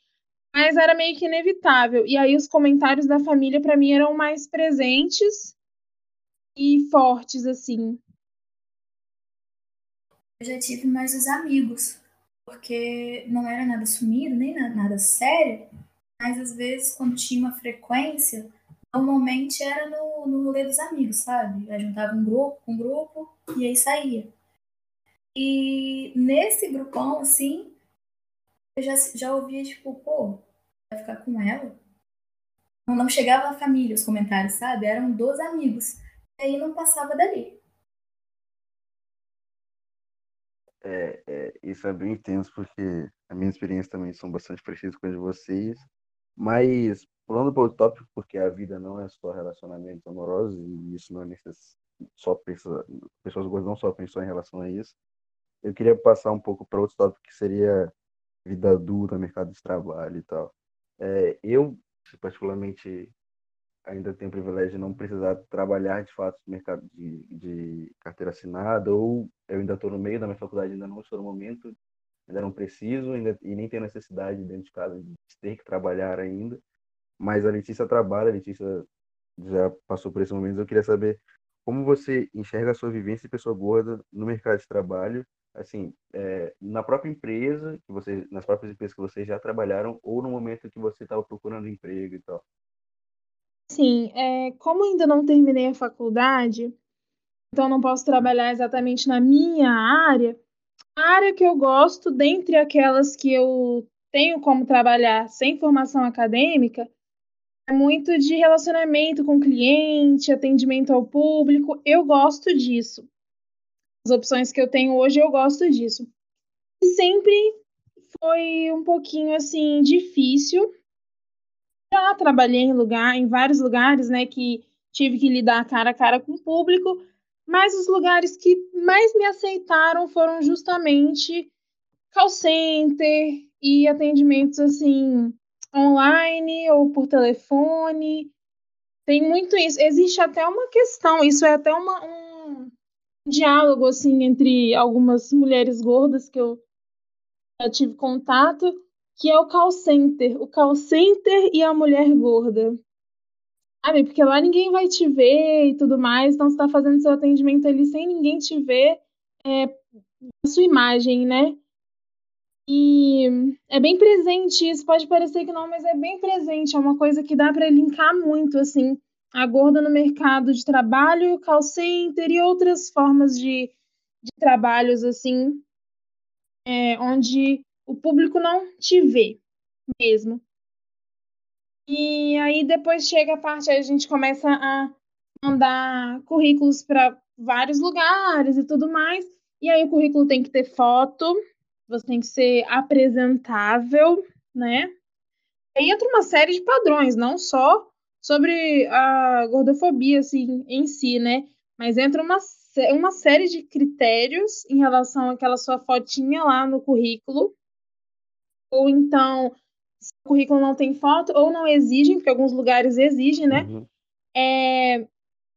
Mas era meio que inevitável. E aí os comentários da família para mim eram mais presentes e fortes assim. Eu já tive mais os amigos, porque não era nada sumido, nem nada sério, mas às vezes quando tinha uma frequência, normalmente era no, no rolê dos amigos, sabe? Aí juntava um grupo, um grupo, e aí saía. E nesse grupão, assim, eu já, já ouvia, tipo, pô, vai ficar com ela? Não, não chegava a família os comentários, sabe? Eram dos amigos. E aí não passava dali. É, é, isso é bem intenso, porque a minha experiência também são bastante parecidas com as de vocês. Mas, pulando para o tópico, porque a vida não é só relacionamentos amorosos, e isso não é necess... só pessoa... pessoas boas não só pensam em relação a isso. Eu queria passar um pouco para outro tópico, que seria vida adulta, mercado de trabalho e tal. É, eu, particularmente, ainda tenho o privilégio de não precisar trabalhar de fato no mercado de, de carteira assinada, ou eu ainda estou no meio da minha faculdade, ainda não estou no momento, ainda não preciso, ainda, e nem tenho necessidade dentro de casa de ter que trabalhar ainda. Mas a Letícia trabalha, a Letícia já passou por esse momento. Eu queria saber como você enxerga a sua vivência de pessoa gorda no mercado de trabalho, assim, é, na própria empresa, que você, nas próprias empresas que vocês já trabalharam, ou no momento que você estava procurando emprego e tal. Sim, é, como ainda não terminei a faculdade, então não posso trabalhar exatamente na minha área. Área que eu gosto, dentre aquelas que eu tenho como trabalhar sem formação acadêmica, é muito de relacionamento com cliente, atendimento ao público. Eu gosto disso. As opções que eu tenho hoje, eu gosto disso. Sempre foi um pouquinho assim difícil já trabalhei em lugar, em vários lugares, né, que tive que lidar cara a cara com o público, mas os lugares que mais me aceitaram foram justamente call center e atendimentos assim online ou por telefone. Tem muito isso. Existe até uma questão, isso é até uma, um diálogo assim entre algumas mulheres gordas que eu já tive contato que é o call center. O call center e a mulher gorda. Sabe? Porque lá ninguém vai te ver e tudo mais, então você tá fazendo seu atendimento ali sem ninguém te ver é, a sua imagem, né? E é bem presente isso, pode parecer que não, mas é bem presente, é uma coisa que dá para linkar muito, assim, a gorda no mercado de trabalho, call center e outras formas de, de trabalhos, assim, é, onde o público não te vê mesmo. E aí depois chega a parte, aí a gente começa a mandar currículos para vários lugares e tudo mais. E aí o currículo tem que ter foto, você tem que ser apresentável, né? E entra uma série de padrões, não só sobre a gordofobia assim, em si, né? Mas entra uma, uma série de critérios em relação àquela sua fotinha lá no currículo ou então se o currículo não tem foto, ou não exigem, porque alguns lugares exigem, né? Uhum. É,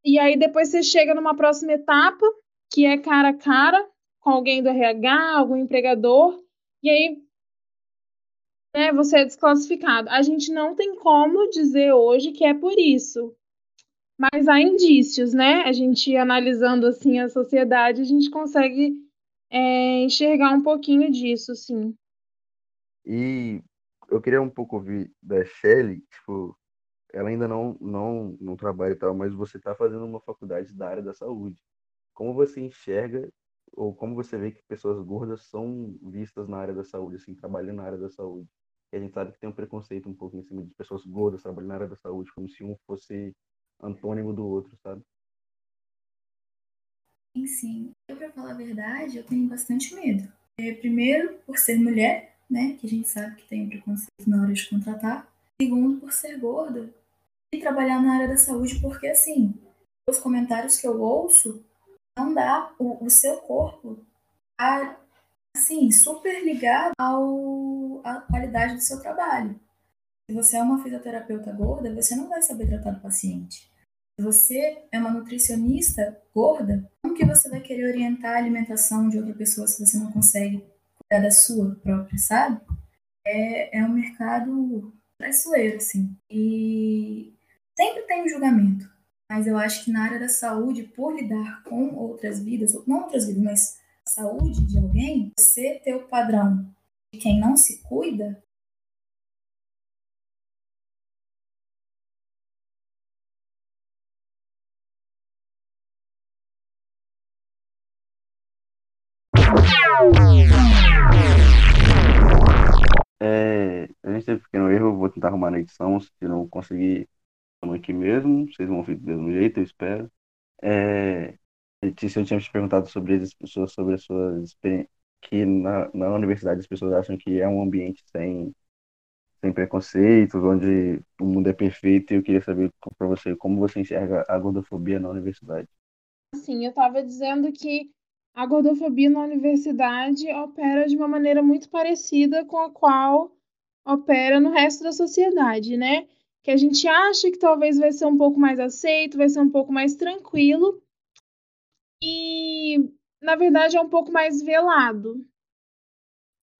e aí depois você chega numa próxima etapa, que é cara a cara com alguém do RH, algum empregador, e aí né, você é desclassificado. A gente não tem como dizer hoje que é por isso. Mas há indícios, né? A gente analisando assim a sociedade, a gente consegue é, enxergar um pouquinho disso, sim. E eu queria um pouco ouvir da Shelly, tipo, ela ainda não, não, não trabalha e tal, mas você está fazendo uma faculdade da área da saúde. Como você enxerga ou como você vê que pessoas gordas são vistas na área da saúde, assim, trabalhando na área da saúde? E a gente sabe que tem um preconceito um pouco em cima de pessoas gordas trabalhando na área da saúde, como se um fosse antônimo do outro, sabe? Sim, sim. Eu, pra falar a verdade, eu tenho bastante medo. É, primeiro, por ser mulher, né? Que a gente sabe que tem preconceito na hora de contratar. Segundo, por ser gorda. E trabalhar na área da saúde, porque assim, os comentários que eu ouço, não dá o, o seu corpo assim, super ligado ao, à qualidade do seu trabalho. Se você é uma fisioterapeuta gorda, você não vai saber tratar do paciente. Se você é uma nutricionista gorda, como que você vai querer orientar a alimentação de outra pessoa se você não consegue é da sua própria, sabe? É, é um mercado traiçoeiro, assim. E sempre tem um julgamento. Mas eu acho que na área da saúde, por lidar com outras vidas, não outras vidas, mas a saúde de alguém, você ter o padrão de quem não se cuida, um pequeno erro, vou tentar arrumar na edição, se não conseguir, estamos aqui mesmo, vocês vão ouvir do mesmo jeito, eu espero. É, Letícia, eu tinha te perguntado sobre as pessoas, sobre as suas experiências, que na, na universidade as pessoas acham que é um ambiente sem, sem preconceitos, onde o mundo é perfeito, e eu queria saber para você como você enxerga a gordofobia na universidade. Sim, eu estava dizendo que a gordofobia na universidade opera de uma maneira muito parecida com a qual opera no resto da sociedade, né? Que a gente acha que talvez vai ser um pouco mais aceito, vai ser um pouco mais tranquilo, e na verdade é um pouco mais velado,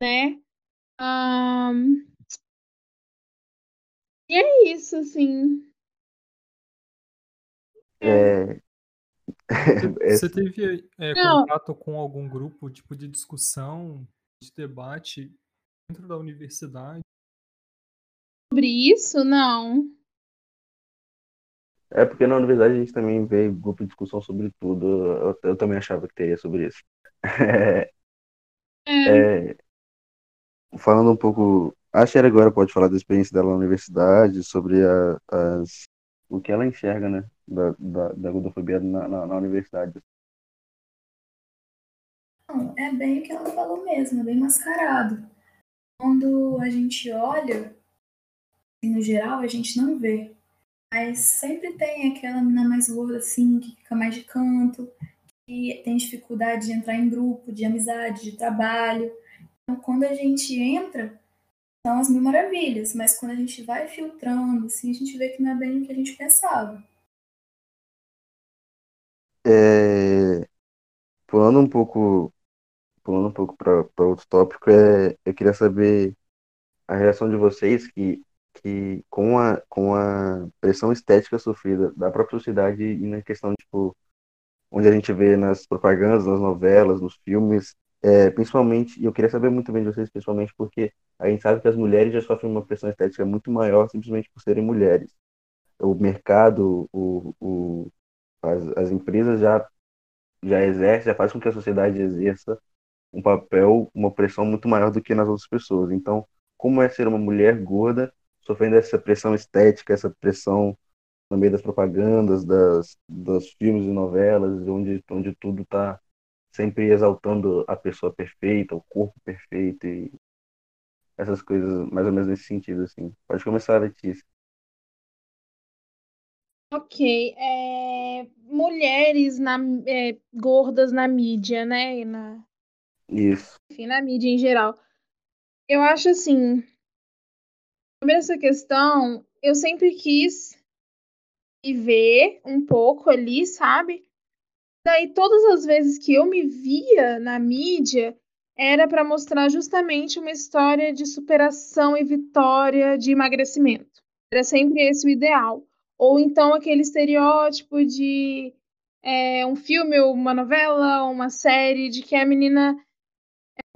né? Um... E é isso, assim. É, Você teve é, contato com algum grupo tipo de discussão, de debate dentro da universidade? Sobre isso, não. É porque na universidade a gente também vê grupo de discussão sobre tudo. Eu, eu também achava que teria sobre isso. É. É, falando um pouco. A Sherry agora pode falar da experiência dela na universidade, sobre a, as, o que ela enxerga, né? Da, da, da gordofobia na, na, na universidade. Não, é bem o que ela falou mesmo, é bem mascarado. Quando a gente olha, no geral, a gente não vê. Mas sempre tem aquela menina mais gorda, assim, que fica mais de canto, que tem dificuldade de entrar em grupo, de amizade, de trabalho. Então, quando a gente entra, são as mil maravilhas, mas quando a gente vai filtrando, assim, a gente vê que não é bem o que a gente pensava. É, pulando um pouco, pulando um pouco para outro tópico, é, eu queria saber a reação de vocês que, que com a, com a pressão estética sofrida da própria sociedade e na questão, tipo, onde a gente vê nas propagandas, nas novelas, nos filmes, é, principalmente, e eu queria saber muito bem de vocês, principalmente porque a gente sabe que as mulheres já sofrem uma pressão estética muito maior simplesmente por serem mulheres. O mercado, o, o, as, as empresas já, já exercem, já faz com que a sociedade exerça um papel, uma pressão muito maior do que nas outras pessoas. Então, como é ser uma mulher gorda, sofrendo essa pressão estética, essa pressão no meio das propagandas, das, dos filmes e novelas, onde, onde tudo está sempre exaltando a pessoa perfeita, o corpo perfeito e essas coisas mais ou menos nesse sentido, assim. Pode começar, Letícia. Ok. É, mulheres na, é, gordas na mídia, né? Na, Isso. enfim, na mídia em geral. Eu acho assim, sobre essa questão, eu sempre quis ver um pouco ali, sabe? Daí, todas as vezes que eu me via na mídia, era para mostrar justamente uma história de superação e vitória de emagrecimento. Era sempre esse o ideal. Ou então aquele estereótipo de é, um filme, ou uma novela, ou uma série de que a menina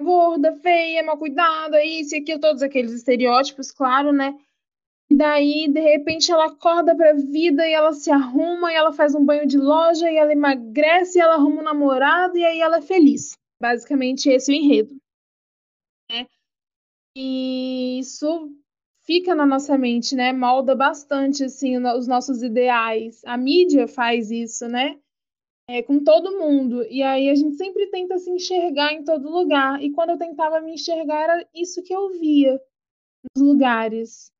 gorda, feia, mal cuidada, isso e aquilo, todos aqueles estereótipos, claro, né? E daí, de repente, ela acorda pra vida e ela se arruma e ela faz um banho de loja e ela emagrece e ela arruma um namorado e aí ela é feliz. Basicamente, esse é o enredo. Né? E isso fica na nossa mente, né? Molda bastante, assim, os nossos ideais. A mídia faz isso, né? É, com todo mundo. E aí a gente sempre tenta se enxergar em todo lugar. E quando eu tentava me enxergar, era isso que eu via nos lugares.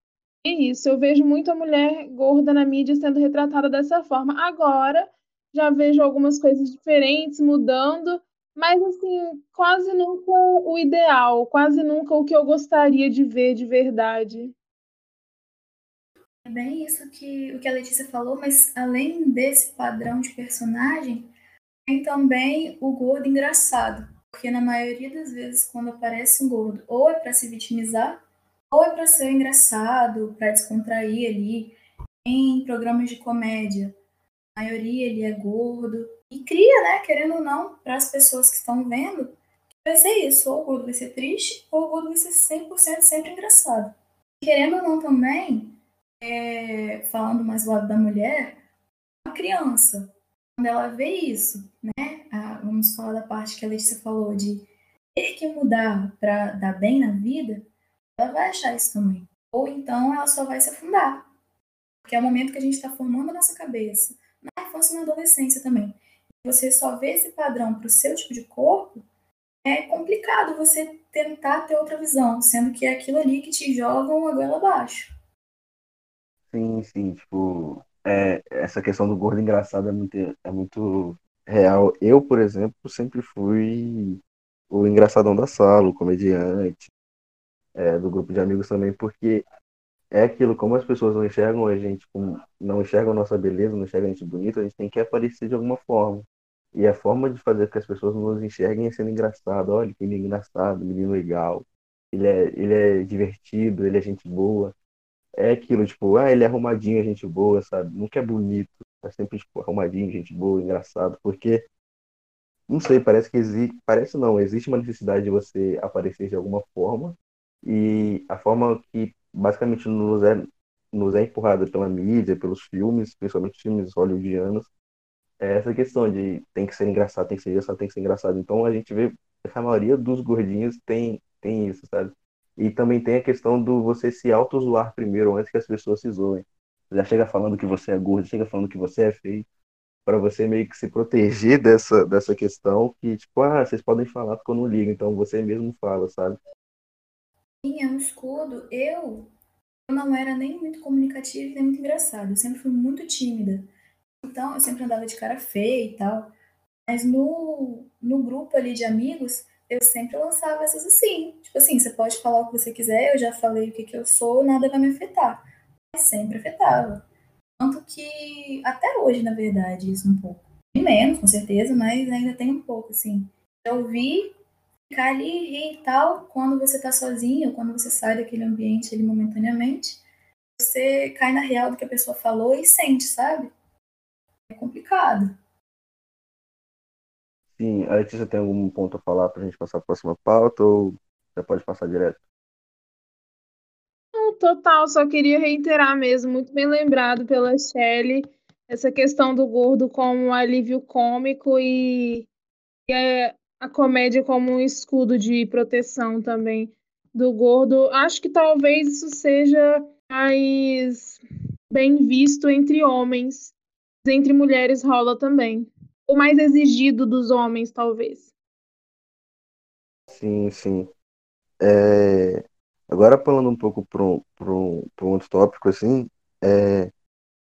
É isso, eu vejo muita mulher gorda na mídia sendo retratada dessa forma. Agora, já vejo algumas coisas diferentes mudando, mas assim, quase nunca o ideal, quase nunca o que eu gostaria de ver de verdade. É bem isso que o que a Letícia falou, mas além desse padrão de personagem, tem também o gordo engraçado. Porque na maioria das vezes, quando aparece um gordo, ou é para se vitimizar, ou é para ser engraçado, para descontrair ali, em programas de comédia. A maioria ele é gordo. E cria, né, querendo ou não, para as pessoas que estão vendo, vai ser isso. Ou o gordo vai ser triste, ou o gordo vai ser 100% sempre engraçado. Querendo ou não também, é, falando mais do lado da mulher, a criança, quando ela vê isso, né, a, vamos falar da parte que a Letícia falou de ter que mudar para dar bem na vida, ela vai achar isso também. Ou então ela só vai se afundar. Porque é o momento que a gente está formando a nossa cabeça. Na infância e na adolescência também. Você só vê esse padrão para o seu tipo de corpo, é complicado você tentar ter outra visão, sendo que é aquilo ali que te jogam a goela abaixo. Sim, sim, tipo, é, essa questão do gordo engraçado é muito, é muito real. Eu, por exemplo, sempre fui o engraçadão da sala, o comediante, é, do grupo de amigos também, porque é aquilo, como as pessoas não enxergam a gente, não enxergam a nossa beleza, não enxergam a gente bonito, a gente tem que aparecer de alguma forma. E a forma de fazer com que as pessoas nos enxerguem é sendo engraçado. Olha, que menino engraçado, menino legal. Ele é, ele é divertido, ele é gente boa. É aquilo, tipo, ah, ele é arrumadinho, gente boa, sabe? Nunca é bonito. É sempre, tipo, arrumadinho, gente boa, engraçado. Porque, não sei, parece que existe. Parece não, existe uma necessidade de você aparecer de alguma forma. E a forma que basicamente nos é, nos é empurrada pela mídia, pelos filmes, principalmente filmes hollywoodianos, é essa questão de tem que ser engraçado, tem que ser engraçado, tem que ser engraçado. Então a gente vê que a maioria dos gordinhos tem, tem isso, sabe? E também tem a questão do você se auto-zoar primeiro antes que as pessoas se zoem. Já chega falando que você é gordo, chega falando que você é feio, para você meio que se proteger dessa, dessa questão que, tipo, ah, vocês podem falar porque eu não ligo, então você mesmo fala, sabe? Sim, é um escudo. Eu, eu não era nem muito comunicativa nem muito engraçada. Eu sempre fui muito tímida. Então, eu sempre andava de cara feia e tal. Mas no, no grupo ali de amigos, eu sempre lançava essas assim. Tipo assim, você pode falar o que você quiser, eu já falei o que, que eu sou, nada vai me afetar. Mas sempre afetava. Tanto que, até hoje, na verdade, isso um pouco. E menos, com certeza, mas ainda tem um pouco, assim. Eu ouvi, ficar ali, rir e tal, quando você tá sozinho, quando você sai daquele ambiente ali momentaneamente, você cai na real do que a pessoa falou e sente, sabe? é complicado. Sim, a Letícia tem algum ponto a falar para a gente passar a próxima pauta ou já pode passar direto? Total, só queria reiterar mesmo, muito bem lembrado pela Shelley, essa questão do gordo como um alívio cômico e, e a, a comédia como um escudo de proteção também do gordo. Acho que talvez isso seja mais bem visto entre homens entre mulheres rola também. O mais exigido dos homens, talvez. Sim, sim. É... Agora falando um pouco para um, um, outro tópico, assim, é...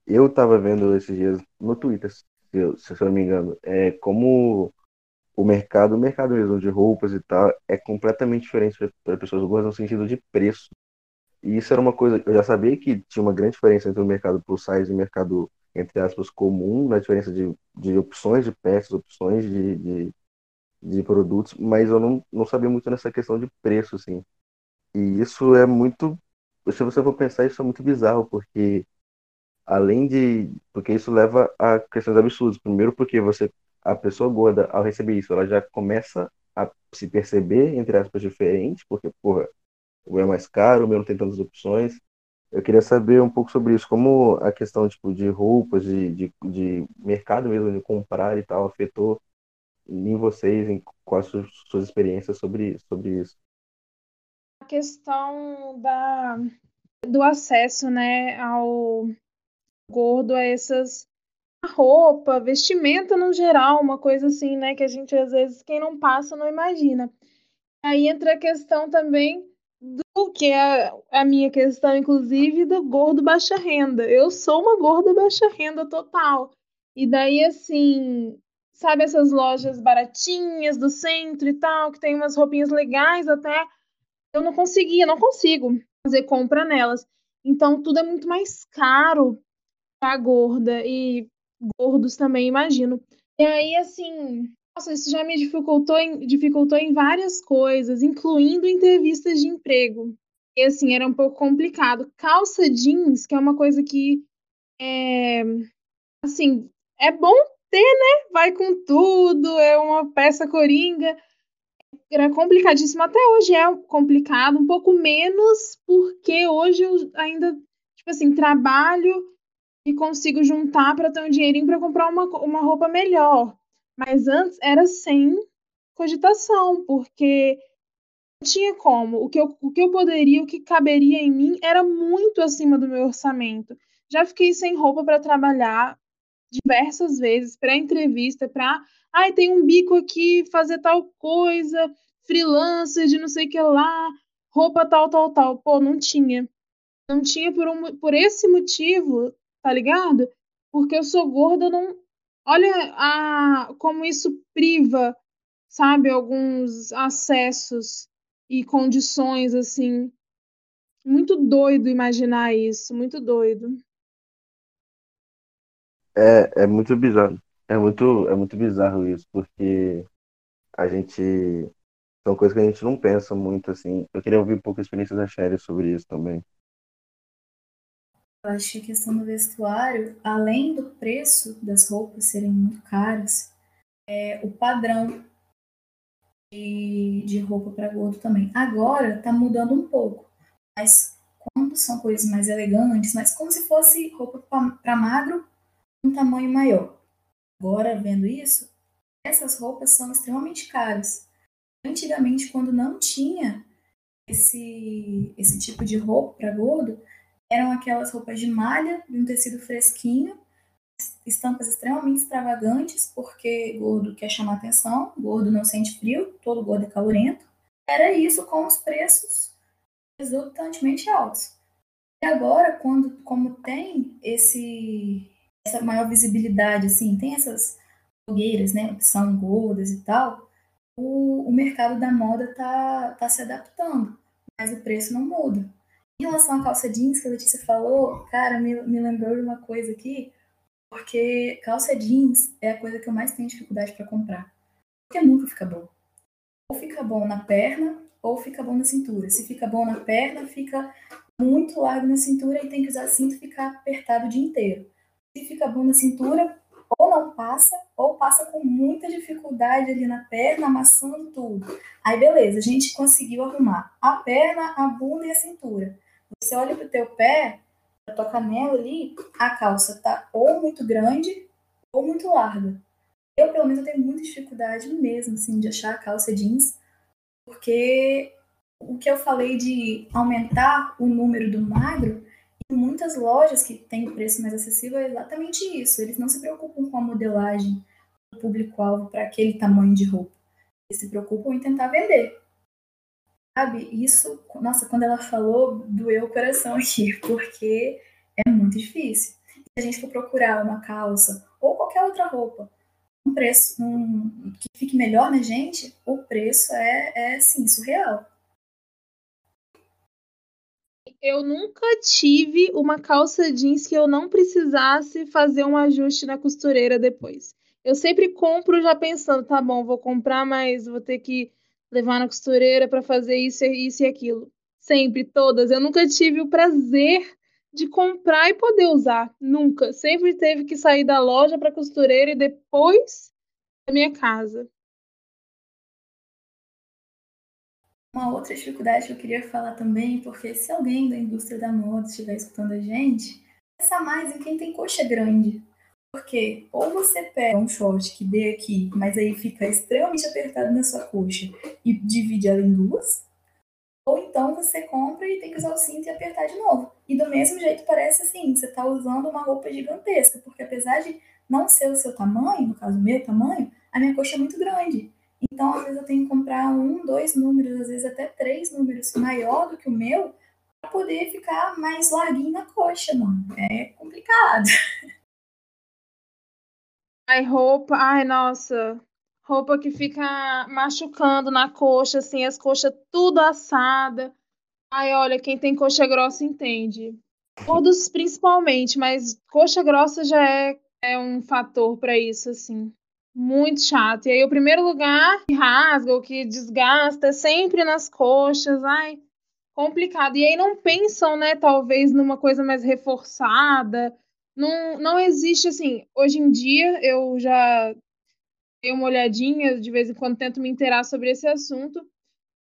eu estava vendo esses dias no Twitter, se eu, se eu não me engano, é como o mercado, o mercado mesmo de roupas e tal, é completamente diferente para pessoas gordas no sentido de preço. E isso era uma coisa, eu já sabia que tinha uma grande diferença entre o mercado plus size e o mercado entre aspas, comum na diferença de, de opções de peças, opções de, de, de, produtos, mas eu não, não sabia muito nessa questão de preço, assim. E isso é muito, se você for pensar, isso é muito bizarro, porque além de, porque isso leva a questões absurdas. Primeiro porque você, a pessoa gorda, ao receber isso, ela já começa a se perceber, entre aspas, diferente, porque, porra, o meu é mais caro, o meu não tem tantas opções, eu queria saber um pouco sobre isso, como a questão tipo, de roupas, de, de, de mercado mesmo, de comprar e tal, afetou em vocês, em quais suas, suas experiências sobre, sobre isso. A questão da, do acesso né, ao gordo, a essas roupa, vestimenta no geral, uma coisa assim, né, que a gente às vezes quem não passa não imagina. Aí entra a questão também do que é a minha questão, inclusive, do gordo baixa renda. Eu sou uma gorda baixa renda total. E daí, assim, sabe essas lojas baratinhas do centro e tal, que tem umas roupinhas legais até. Eu não conseguia, não consigo fazer compra nelas. Então, tudo é muito mais caro pra gorda e gordos também, imagino. E aí, assim, nossa, isso já me dificultou em, dificultou em várias coisas, incluindo entrevistas de emprego. E assim, era um pouco complicado. Calça jeans, que é uma coisa que é, assim, é bom ter, né? Vai com tudo, é uma peça coringa. Era complicadíssimo, até hoje é complicado, um pouco menos, porque hoje eu ainda, tipo assim, trabalho e consigo juntar para ter um dinheirinho para comprar uma, uma roupa melhor. Mas antes era sem cogitação, porque não tinha como. O que, eu, o que eu poderia, o que caberia em mim era muito acima do meu orçamento. Já fiquei sem roupa para trabalhar diversas vezes, para entrevista, para. Ai, tem um bico aqui, fazer tal coisa, freelancer de não sei o que lá, roupa tal, tal, tal. Pô, não tinha. Não tinha por, um, por esse motivo, tá ligado? Porque eu sou gorda, não. Olha a, como isso priva, sabe, alguns acessos e condições, assim. Muito doido imaginar isso, muito doido. É, é muito bizarro. É muito, é muito bizarro isso, porque a gente. São coisas que a gente não pensa muito, assim. Eu queria ouvir um pouco a experiência da Sherry sobre isso também. Eu acho que a questão do vestuário, além do preço das roupas serem muito caras, é o padrão de, de roupa para gordo também. Agora está mudando um pouco, mas quando são coisas mais elegantes, mas como se fosse roupa para magro, um tamanho maior. Agora, vendo isso, essas roupas são extremamente caras. Antigamente, quando não tinha esse, esse tipo de roupa para gordo, eram aquelas roupas de malha, de um tecido fresquinho, estampas extremamente extravagantes, porque gordo quer chamar atenção, gordo não sente frio, todo gordo é calorento. Era isso com os preços exorbitantemente altos. E agora, quando como tem esse essa maior visibilidade, assim, tem essas blogueiras, né, que são gordas e tal, o, o mercado da moda tá, tá se adaptando, mas o preço não muda. Em relação à calça jeans que a Letícia falou, cara, me, me lembrou de uma coisa aqui, porque calça jeans é a coisa que eu mais tenho dificuldade para comprar. Porque nunca fica bom. Ou fica bom na perna, ou fica bom na cintura. Se fica bom na perna, fica muito largo na cintura e tem que usar cinto ficar apertado o dia inteiro. Se fica bom na cintura, ou não passa, ou passa com muita dificuldade ali na perna, amassando tudo. Aí beleza, a gente conseguiu arrumar a perna, a bunda e a cintura. Você olha para o teu pé, a tua canela ali, a calça tá ou muito grande ou muito larga. Eu, pelo menos, tenho muita dificuldade mesmo, assim, de achar a calça jeans, porque o que eu falei de aumentar o número do magro, em muitas lojas que têm preço mais acessível é exatamente isso. Eles não se preocupam com a modelagem do público-alvo para aquele tamanho de roupa. Eles se preocupam em tentar vender. Sabe, isso, nossa, quando ela falou, doeu o coração aqui, porque é muito difícil. Se a gente for procurar uma calça ou qualquer outra roupa, um preço um, que fique melhor na gente, o preço é, é sim, surreal. Eu nunca tive uma calça jeans que eu não precisasse fazer um ajuste na costureira depois. Eu sempre compro já pensando, tá bom, vou comprar, mas vou ter que levar na costureira para fazer isso, isso e aquilo. Sempre, todas. Eu nunca tive o prazer de comprar e poder usar. Nunca. Sempre teve que sair da loja para costureira e depois da minha casa. Uma outra dificuldade que eu queria falar também, porque se alguém da indústria da moda estiver escutando a gente, pensa mais em quem tem coxa grande. Porque ou você pega um short que dê aqui, mas aí fica extremamente apertado na sua coxa e divide ela em duas, ou então você compra e tem que usar o cinto e apertar de novo. E do mesmo jeito parece assim, você está usando uma roupa gigantesca, porque apesar de não ser o seu tamanho, no caso meu tamanho, a minha coxa é muito grande. Então, às vezes eu tenho que comprar um, dois números, às vezes até três números maior do que o meu, para poder ficar mais larguinho na coxa, mano. É complicado. Ai, roupa, ai, nossa. Roupa que fica machucando na coxa, assim, as coxas tudo assada. Ai, olha, quem tem coxa grossa entende. Todos principalmente, mas coxa grossa já é, é um fator para isso, assim. Muito chato. E aí, o primeiro lugar que rasga ou que desgasta é sempre nas coxas. Ai, complicado. E aí não pensam, né, talvez numa coisa mais reforçada, não, não existe assim. Hoje em dia eu já dei uma olhadinha, de vez em quando tento me inteirar sobre esse assunto.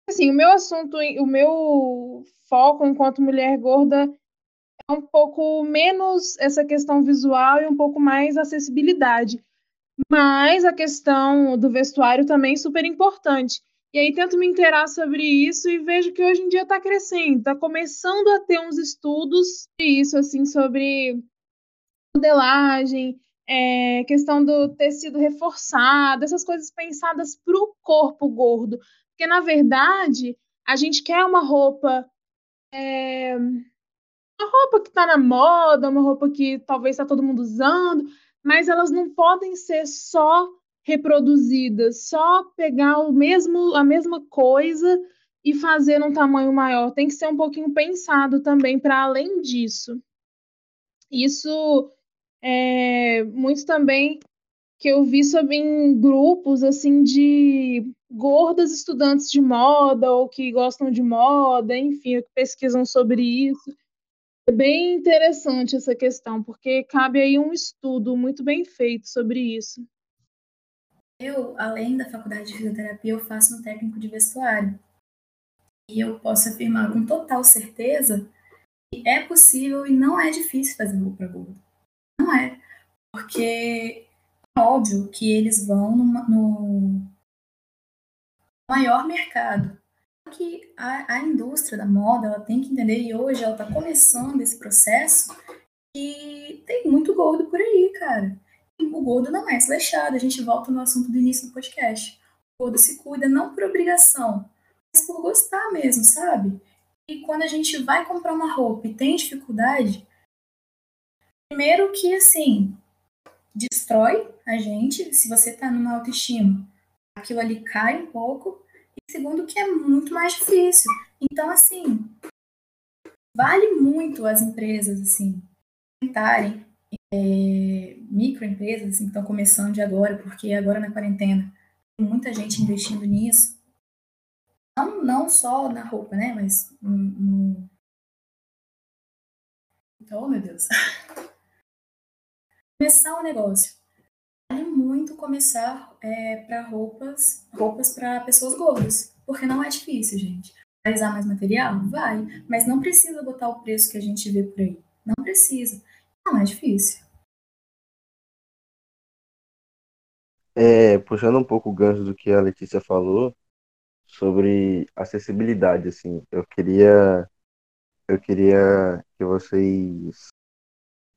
Assim, o meu assunto, o meu foco enquanto mulher gorda é um pouco menos essa questão visual e um pouco mais acessibilidade. Mas a questão do vestuário também é super importante. E aí tento me inteirar sobre isso e vejo que hoje em dia está crescendo, está começando a ter uns estudos isso, assim, sobre modelagem, é, questão do tecido reforçado, essas coisas pensadas para o corpo gordo. Porque, na verdade, a gente quer uma roupa. É, uma roupa que está na moda, uma roupa que talvez está todo mundo usando, mas elas não podem ser só reproduzidas, só pegar o mesmo, a mesma coisa e fazer num tamanho maior. Tem que ser um pouquinho pensado também para além disso. Isso é muito também que eu vi sobre em grupos assim de gordas estudantes de moda ou que gostam de moda, enfim, que pesquisam sobre isso. É bem interessante essa questão, porque cabe aí um estudo muito bem feito sobre isso. Eu, além da faculdade de fisioterapia, eu faço um técnico de vestuário. E eu posso afirmar com total certeza que é possível e não é difícil fazer roupa gorda. Não é. Porque é óbvio que eles vão no, no maior mercado que a, a indústria da moda ela tem que entender, e hoje ela está começando esse processo, que tem muito gordo por aí, cara. E o gordo não é desleixado. A gente volta no assunto do início do podcast. O gordo se cuida não por obrigação, mas por gostar mesmo, sabe? E quando a gente vai comprar uma roupa e tem dificuldade, primeiro que assim, destrói a gente, se você tá numa autoestima, aquilo ali cai um pouco, segundo que é muito mais difícil. Então, assim, vale muito as empresas, assim, tentarem, é, microempresas, assim, que estão começando de agora, porque agora na quarentena tem muita gente investindo nisso. Não, não só na roupa, né, mas no... no... Então, oh, meu Deus. Começar o negócio vale muito começar é, para roupas, roupas para pessoas gordas, porque não é difícil, gente. Vai usar mais material? Vai, mas não precisa botar o preço que a gente vê por aí. Não precisa. Não é difícil. É, puxando um pouco o gancho do que a Letícia falou sobre acessibilidade, assim, eu queria eu queria que vocês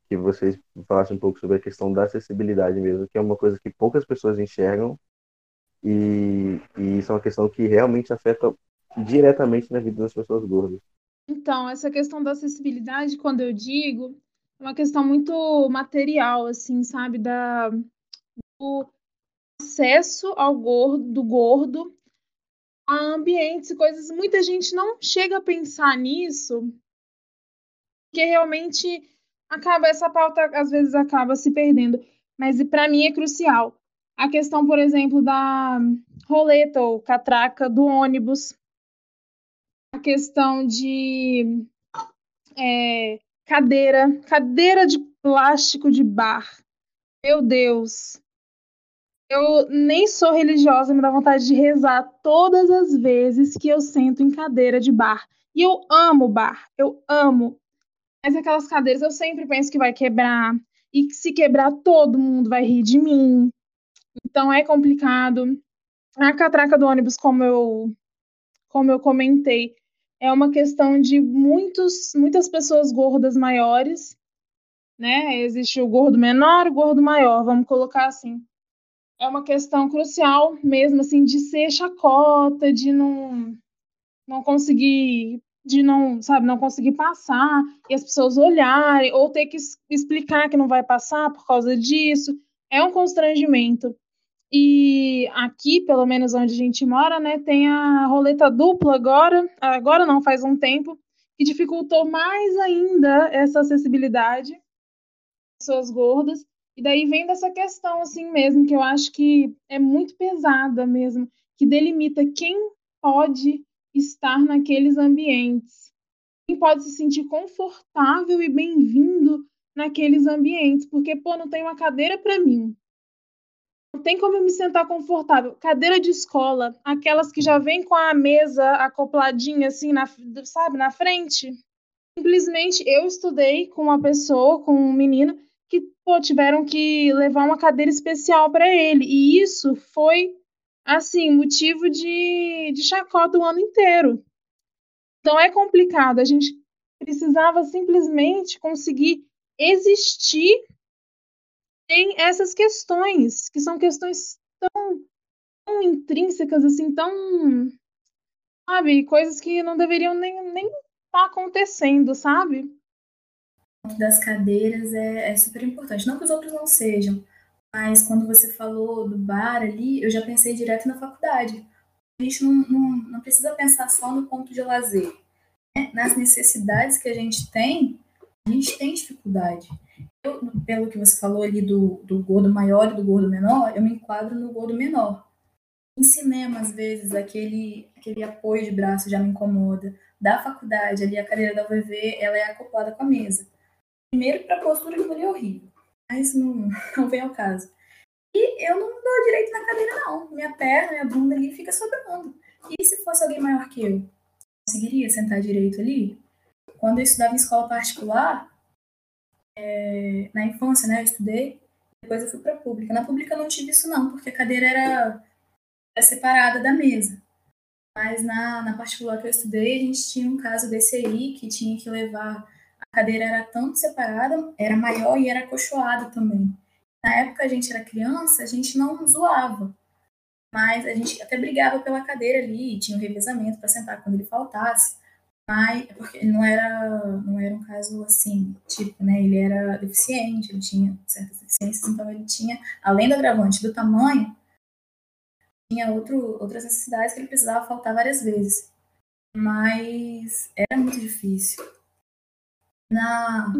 que vocês falassem um pouco sobre a questão da acessibilidade mesmo, que é uma coisa que poucas pessoas enxergam e, e isso é uma questão que realmente afeta diretamente na vida das pessoas gordas. Então, essa questão da acessibilidade, quando eu digo, é uma questão muito material, assim, sabe, da do acesso ao gordo, do gordo a ambientes e coisas. Muita gente não chega a pensar nisso, porque realmente acaba essa pauta às vezes acaba se perdendo, mas para mim é crucial. A questão, por exemplo, da roleta ou catraca do ônibus, a questão de é, cadeira, cadeira de plástico de bar. Meu Deus. Eu nem sou religiosa, me dá vontade de rezar todas as vezes que eu sento em cadeira de bar. E eu amo bar, eu amo. Mas aquelas cadeiras eu sempre penso que vai quebrar. E que se quebrar, todo mundo vai rir de mim. Então é complicado. A catraca do ônibus, como eu, como eu comentei, é uma questão de muitos, muitas pessoas gordas maiores. Né? Existe o gordo menor e o gordo maior, vamos colocar assim. É uma questão crucial mesmo, assim, de ser chacota, de não, não conseguir de não, sabe, não conseguir passar e as pessoas olharem ou ter que explicar que não vai passar por causa disso. É um constrangimento. E aqui, pelo menos onde a gente mora, né, tem a roleta dupla agora, agora não, faz um tempo, que dificultou mais ainda essa acessibilidade pessoas gordas. E daí vem dessa questão assim mesmo, que eu acho que é muito pesada mesmo, que delimita quem pode estar naqueles ambientes. Quem pode se sentir confortável e bem-vindo naqueles ambientes, porque, pô, não tem uma cadeira para mim. Não tem como eu me sentar confortável. Cadeira de escola, aquelas que já vem com a mesa acopladinha assim, na, sabe, na frente. Simplesmente eu estudei com uma pessoa, com um menino, que pô, tiveram que levar uma cadeira especial para ele. E isso foi, assim, motivo de, de chacota o ano inteiro. Então é complicado. A gente precisava simplesmente conseguir existir em essas questões, que são questões tão, tão intrínsecas, assim, tão. Sabe? Coisas que não deveriam nem, nem estar tá acontecendo, sabe? das cadeiras é, é super importante. Não que os outros não sejam, mas quando você falou do bar ali, eu já pensei direto na faculdade. A gente não, não, não precisa pensar só no ponto de lazer. Né? Nas necessidades que a gente tem, a gente tem dificuldade. Eu, pelo que você falou ali do, do gordo maior e do gordo menor, eu me enquadro no gordo menor. Em cinema, às vezes, aquele, aquele apoio de braço já me incomoda. Da faculdade, ali a cadeira da UVV, ela é acoplada com a mesa. Primeiro, para a postura que é horrível. Mas não, não vem ao caso. E eu não dou direito na cadeira, não. Minha perna, minha bunda ali fica sobrando. E se fosse alguém maior que eu? Conseguiria sentar direito ali? Quando eu estudava em escola particular, é, na infância, né, eu estudei, depois eu fui para pública. Na pública eu não tive isso, não, porque a cadeira era, era separada da mesa. Mas na, na particular que eu estudei, a gente tinha um caso desse aí, que tinha que levar cadeira era tanto separada, era maior e era acolchoada também. Na época a gente era criança, a gente não zoava, mas a gente até brigava pela cadeira ali, tinha um revezamento para sentar quando ele faltasse, mas porque não era não era um caso assim, tipo, né, ele era deficiente, ele tinha certas deficiências, então ele tinha, além do agravante do tamanho, tinha outro, outras necessidades que ele precisava faltar várias vezes. Mas era muito difícil. Na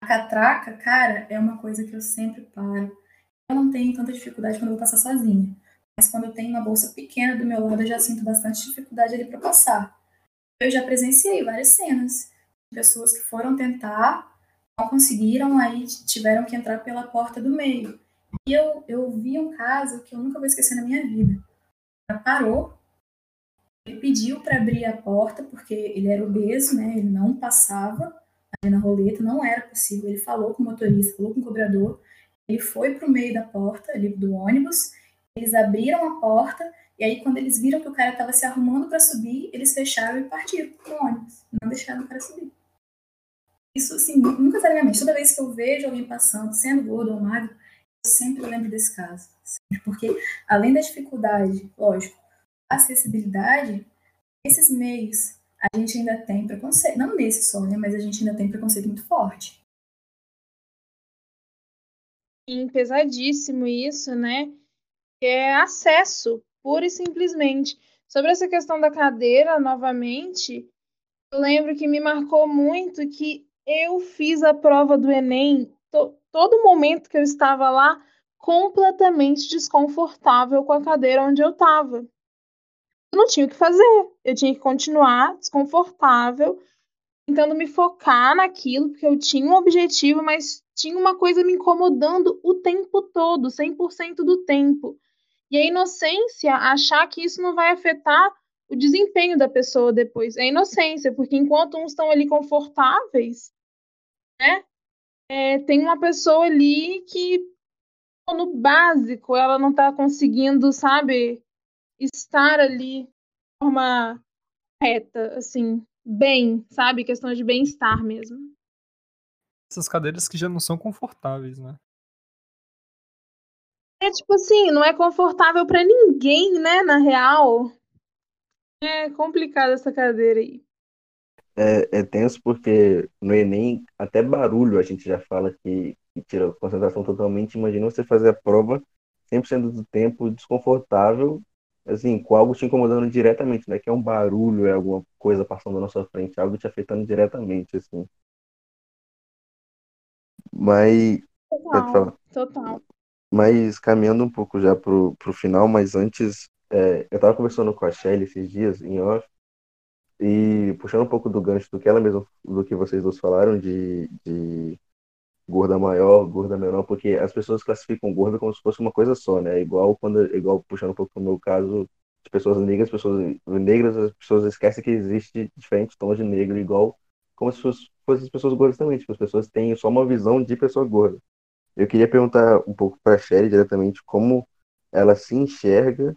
catraca, cara, é uma coisa que eu sempre paro. Eu não tenho tanta dificuldade quando eu vou passar sozinha. Mas quando eu tenho uma bolsa pequena do meu lado, eu já sinto bastante dificuldade ali para passar. Eu já presenciei várias cenas de pessoas que foram tentar, não conseguiram, aí tiveram que entrar pela porta do meio. E eu, eu vi um caso que eu nunca vou esquecer na minha vida. Ela parou, ele pediu para abrir a porta, porque ele era obeso, né? Ele não passava na roleta, não era possível. Ele falou com o motorista, falou com o cobrador, ele foi para o meio da porta ali do ônibus, eles abriram a porta, e aí quando eles viram que o cara estava se arrumando para subir, eles fecharam e partiram com o ônibus, não deixaram o cara subir. Isso, assim, nunca sai da minha mente. Toda vez que eu vejo alguém passando, sendo gordo ou magro, eu sempre lembro desse caso. Porque, além da dificuldade, lógico, acessibilidade, esses meios a gente ainda tem preconceito, não nesse só, né, mas a gente ainda tem preconceito muito forte. Sim, pesadíssimo isso, né? É acesso, pura e simplesmente. Sobre essa questão da cadeira, novamente, eu lembro que me marcou muito que eu fiz a prova do Enem, to, todo momento que eu estava lá, completamente desconfortável com a cadeira onde eu estava eu não tinha o que fazer. Eu tinha que continuar desconfortável, tentando me focar naquilo, porque eu tinha um objetivo, mas tinha uma coisa me incomodando o tempo todo, 100% do tempo. E a inocência, achar que isso não vai afetar o desempenho da pessoa depois. É inocência, porque enquanto uns estão ali confortáveis, né? É, tem uma pessoa ali que no básico ela não está conseguindo, sabe, estar ali de forma reta, assim, bem, sabe? Questão de bem-estar mesmo. Essas cadeiras que já não são confortáveis, né? É tipo assim, não é confortável para ninguém, né, na real. É complicado essa cadeira aí. É, é tenso porque no Enem, até barulho a gente já fala que, que tira a concentração totalmente. Imagina você fazer a prova 100% do tempo desconfortável assim, com algo te incomodando diretamente, né? Que é um barulho, é alguma coisa passando na sua frente, algo te afetando diretamente, assim. Mas. Total, total. Mas caminhando um pouco já pro, pro final, mas antes, é, eu tava conversando com a Shelly esses dias, em off, e puxando um pouco do gancho do que ela mesma, do que vocês dois falaram, de, de gorda maior, gorda menor, porque as pessoas classificam gorda como se fosse uma coisa só, né? Igual quando, igual puxando um pouco pro meu caso, de pessoas negras, pessoas negras, as pessoas esquecem que existe diferentes tons de negro, igual como se fossem as pessoas gordas também, tipo, as pessoas têm só uma visão de pessoa gorda. Eu queria perguntar um pouco para a Sherry diretamente como ela se enxerga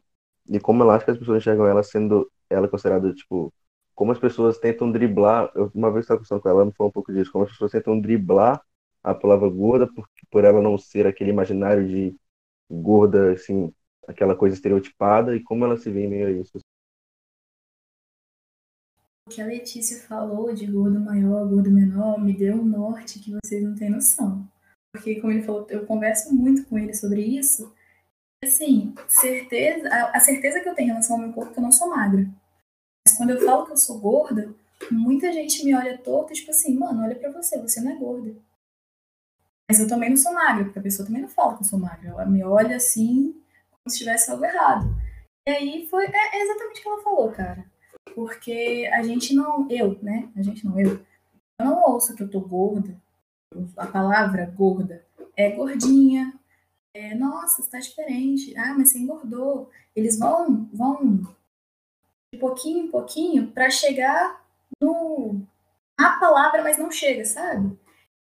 e como ela acha que as pessoas enxergam ela sendo ela considerada, tipo, como as pessoas tentam driblar. Eu, uma vez estava conversando com ela, ela me falou um pouco disso, como as pessoas tentam driblar a palavra gorda por, por ela não ser aquele imaginário de gorda, assim, aquela coisa estereotipada, e como ela se vê em meio a isso. O que a Letícia falou de gordo maior, gordo menor, me deu um norte que vocês não têm noção. Porque, como ele falou, eu converso muito com ele sobre isso. Assim, certeza, a, a certeza que eu tenho em relação ao meu corpo é que eu não sou magra. Mas quando eu falo que eu sou gorda, muita gente me olha torta, tipo assim, mano, olha pra você, você não é gorda. Mas eu também não sou magra, porque a pessoa também não fala que eu sou magra. Ela me olha assim, como se tivesse algo errado. E aí foi é, é exatamente o que ela falou, cara. Porque a gente não, eu, né? A gente não, eu. Eu não ouço que eu tô gorda. A palavra gorda é gordinha. É, nossa, está diferente. Ah, mas você engordou. Eles vão, vão de pouquinho em pouquinho para chegar no a palavra, mas não chega, sabe?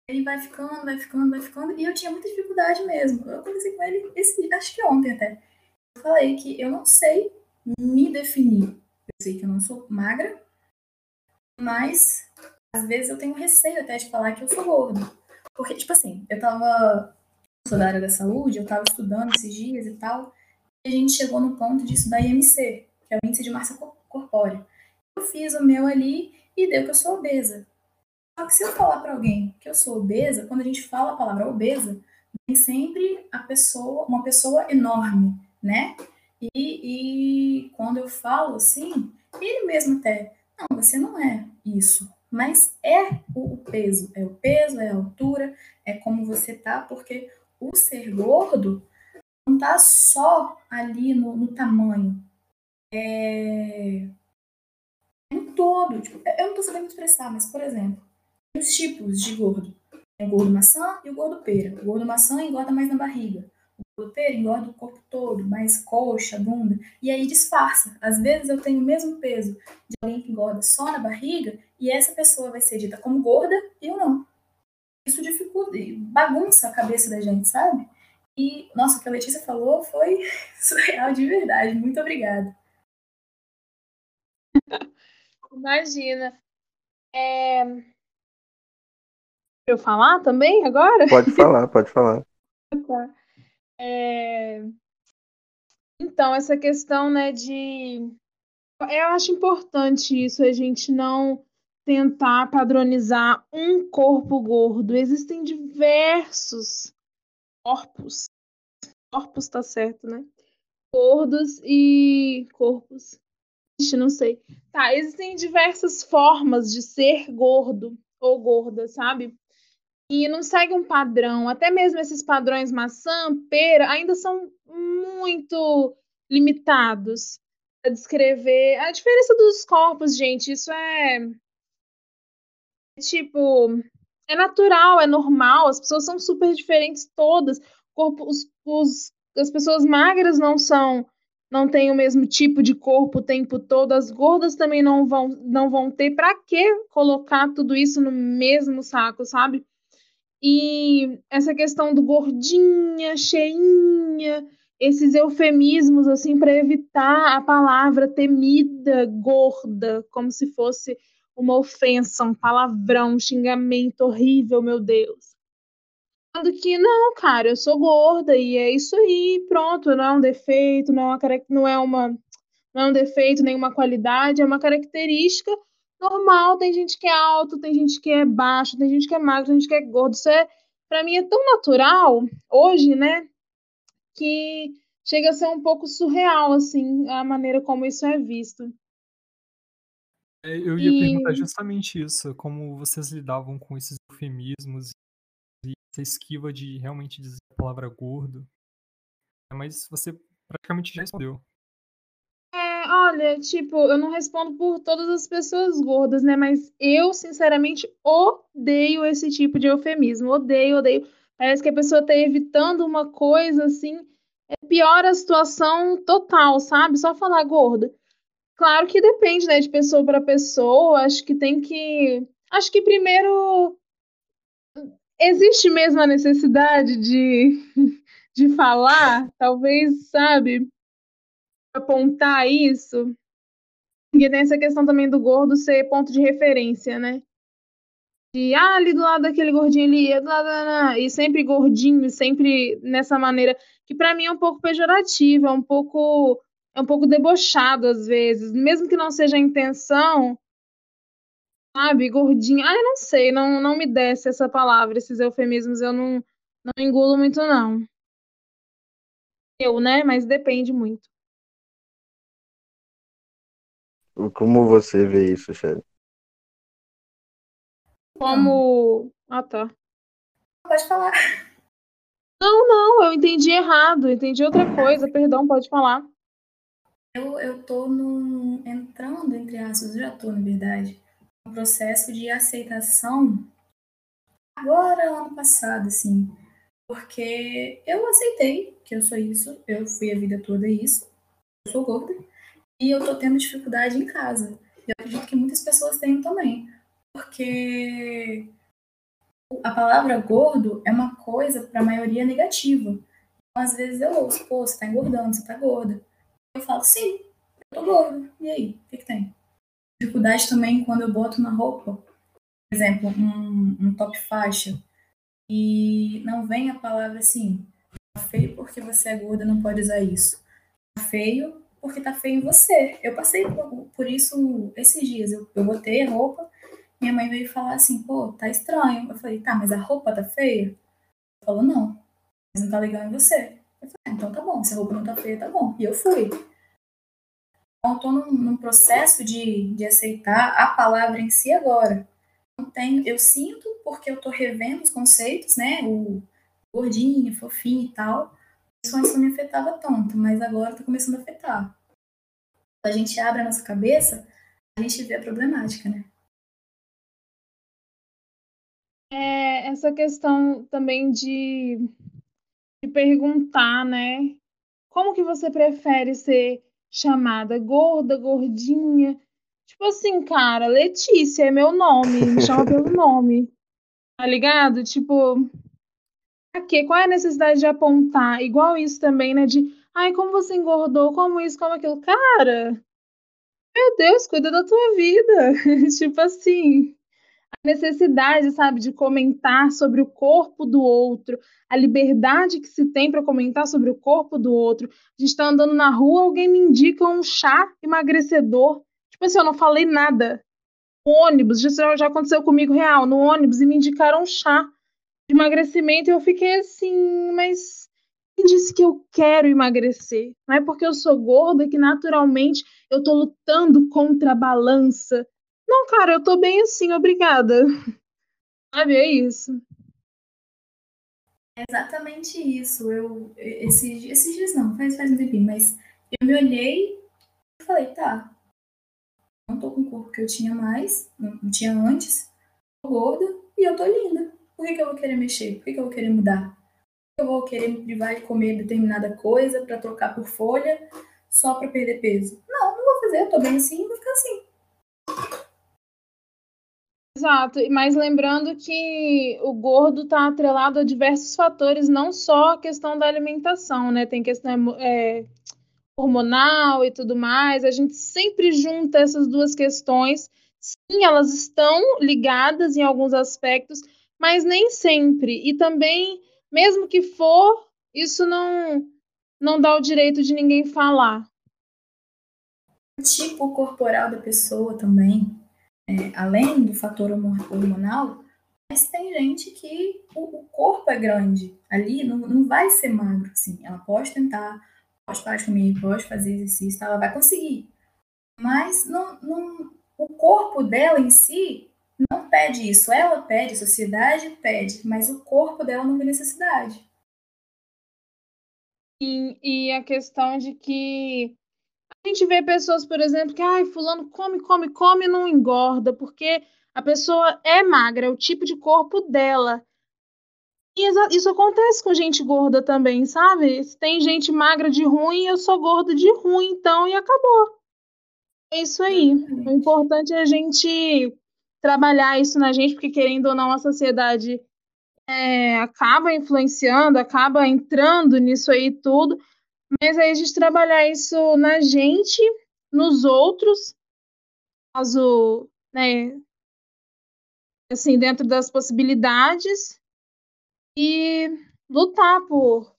Ele vai ficando, vai ficando, vai ficando. E eu tinha muita dificuldade mesmo. Eu conversei com ele, esse, acho que ontem até. Eu falei que eu não sei me definir. Eu sei que eu não sou magra, mas às vezes eu tenho receio até de falar que eu sou gorda. Porque, tipo assim, eu tava. Eu sou da área da saúde, eu tava estudando esses dias e tal. E a gente chegou no ponto de estudar IMC, que é o índice de massa corpórea. Eu fiz o meu ali e deu que eu sou obesa. Só que se eu falar para alguém que eu sou obesa, quando a gente fala a palavra obesa, vem sempre a pessoa, uma pessoa enorme, né? E, e quando eu falo assim, ele mesmo até, não, você não é isso, mas é o, peso, é o peso, é a altura, é como você tá, porque o ser gordo não tá só ali no, no tamanho, é no todo. Tipo, eu não tô sabendo expressar, mas por exemplo, os tipos de gordo. É o gordo maçã e o gordo pera. O gordo maçã engorda mais na barriga. O gordo pera engorda o corpo todo, mais coxa, bunda. E aí disfarça. Às vezes eu tenho o mesmo peso de alguém que engorda só na barriga e essa pessoa vai ser dita como gorda e eu não. Isso dificulta, bagunça a cabeça da gente, sabe? E, nossa, o que a Letícia falou foi surreal de verdade. Muito obrigada. Imagina. É, eu falar também agora? Pode falar, pode falar. Tá. É... Então, essa questão, né, de. Eu acho importante isso, a gente não tentar padronizar um corpo gordo. Existem diversos corpos. Corpos tá certo, né? Gordos e corpos. Não sei. Tá, existem diversas formas de ser gordo ou gorda, sabe? E não segue um padrão. Até mesmo esses padrões maçã, pera, ainda são muito limitados a descrever a diferença dos corpos, gente. Isso é tipo é natural, é normal. As pessoas são super diferentes todas. Corpo, os, os, as pessoas magras não são não têm o mesmo tipo de corpo o tempo todo, as gordas também não vão não vão ter. Para que colocar tudo isso no mesmo saco, sabe? E essa questão do gordinha, cheinha, esses eufemismos assim para evitar a palavra temida, gorda, como se fosse uma ofensa, um palavrão, um xingamento horrível, meu Deus. Sendo que não, cara, eu sou gorda e é isso aí, pronto, não é um defeito, não é uma, não é uma não é um defeito, nenhuma qualidade, é uma característica normal, tem gente que é alto, tem gente que é baixo, tem gente que é magro, tem gente que é gordo. Isso é, para mim, é tão natural hoje, né? Que chega a ser um pouco surreal, assim, a maneira como isso é visto. É, eu ia e... perguntar justamente isso, como vocês lidavam com esses eufemismos e essa esquiva de realmente dizer a palavra gordo. Mas você praticamente já respondeu. Olha, tipo, eu não respondo por todas as pessoas gordas, né? Mas eu, sinceramente, odeio esse tipo de eufemismo. Odeio, odeio. Parece que a pessoa tá evitando uma coisa assim. É pior a situação total, sabe? Só falar gorda. Claro que depende, né, de pessoa para pessoa. Acho que tem que. Acho que primeiro existe mesmo a necessidade de, de falar, talvez, sabe, apontar isso. Porque tem essa questão também do gordo ser ponto de referência, né? De, ah, ali do lado daquele gordinho ali, do lado, e sempre gordinho, sempre nessa maneira, que para mim é um pouco pejorativa, é um pouco, é um pouco debochado às vezes, mesmo que não seja a intenção, sabe, gordinho. Ah, eu não sei, não, não me desce essa palavra, esses eufemismos eu não, não engulo muito, não. Eu, né? Mas depende muito. Como você vê isso, Shelly? Como. Ah, tá. Pode falar. Não, não, eu entendi errado, entendi outra coisa, perdão, pode falar. Eu, eu tô no, entrando, entre aspas, já tô, na verdade, no processo de aceitação agora, ano passado, assim, porque eu aceitei que eu sou isso, eu fui a vida toda isso, eu sou gorda, e eu tô tendo dificuldade em casa. E eu acredito que muitas pessoas têm também, porque a palavra gordo é uma coisa para a maioria negativa. Então, às vezes eu ouço, pô, você tá engordando, você tá gorda. Eu falo, sim, eu tô gorda. E aí, o que, que tem? Dificuldade também quando eu boto na roupa, por exemplo, um, um top faixa, e não vem a palavra assim, tá feio porque você é gorda, não pode usar isso. Tá feio porque tá feio em você. Eu passei por, por isso esses dias. Eu, eu botei a roupa, minha mãe veio falar assim, pô, tá estranho. Eu falei, tá, mas a roupa tá feia? Ela falou, não, mas não tá legal em você. Eu falei, ah, então tá bom, se a roupa não tá feia, tá bom. E eu fui. Então, eu tô num, num processo de, de aceitar a palavra em si agora. Tenho, eu sinto porque eu tô revendo os conceitos, né? O gordinho, fofinho e tal. Isso antes não me afetava tanto, mas agora tá começando a afetar. A gente abre a nossa cabeça, a gente vê a problemática, né? É, essa questão também de, de perguntar, né? Como que você prefere ser chamada gorda, gordinha? Tipo assim, cara, Letícia é meu nome, me chama pelo nome. Tá ligado? Tipo, quê? Qual é a necessidade de apontar? Igual isso também, né? De, ai, como você engordou, como isso, como aquilo. Cara, meu Deus, cuida da tua vida. tipo assim, necessidade, sabe, de comentar sobre o corpo do outro, a liberdade que se tem para comentar sobre o corpo do outro. A gente está andando na rua, alguém me indica um chá emagrecedor. Tipo assim, eu não falei nada. No ônibus, já, já aconteceu comigo real, no ônibus, e me indicaram um chá de emagrecimento eu fiquei assim, mas quem disse que eu quero emagrecer? Não é porque eu sou gorda que naturalmente eu tô lutando contra a balança não, cara, eu tô bem assim, obrigada. Sabe, é isso. É exatamente isso. Eu, esses, esses dias não, faz, faz um tempinho, mas eu me olhei e falei, tá, não tô com o corpo que eu tinha mais, não tinha antes, tô gorda e eu tô linda. Por que, que eu vou querer mexer? Por que, que eu vou querer mudar? Por que eu vou querer me privar de comer determinada coisa para trocar por folha só para perder peso? Não, não vou fazer, eu tô bem assim, vou ficar assim. Exato, mas lembrando que o gordo está atrelado a diversos fatores, não só a questão da alimentação, né? Tem questão é, hormonal e tudo mais. A gente sempre junta essas duas questões. Sim, elas estão ligadas em alguns aspectos, mas nem sempre. E também, mesmo que for, isso não, não dá o direito de ninguém falar. O tipo corporal da pessoa também é, além do fator hormonal, mas tem gente que o, o, corpo é grande. Ali não, não vai ser magro, assim. Ela pode tentar, pode parar de comer, pode fazer exercício, ela vai conseguir. Mas não, não, o corpo dela em si não pede isso. Ela pede, a sociedade pede, mas o corpo dela não tem necessidade. E, e a questão de que a gente vê pessoas, por exemplo, que ai, fulano come, come, come e não engorda, porque a pessoa é magra, é o tipo de corpo dela. E isso acontece com gente gorda também, sabe? Se tem gente magra de ruim, eu sou gorda de ruim, então, e acabou. É isso aí. O importante é a gente trabalhar isso na gente, porque querendo ou não, a sociedade é, acaba influenciando, acaba entrando nisso aí tudo, mas aí a gente trabalhar isso na gente, nos outros, caso, né, assim, dentro das possibilidades, e lutar por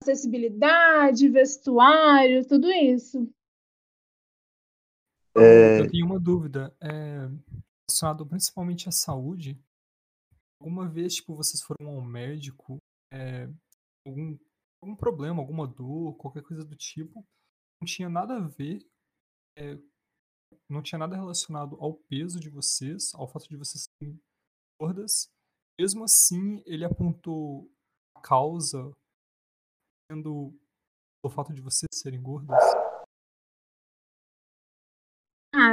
acessibilidade, vestuário, tudo isso. É... Eu tenho uma dúvida, é, relacionado principalmente à saúde. Alguma vez, tipo, vocês foram ao médico, é, algum, algum problema, alguma dor, qualquer coisa do tipo, não tinha nada a ver, é, não tinha nada relacionado ao peso de vocês, ao fato de vocês serem gordas. Mesmo assim, ele apontou a causa sendo o fato de vocês serem gordas?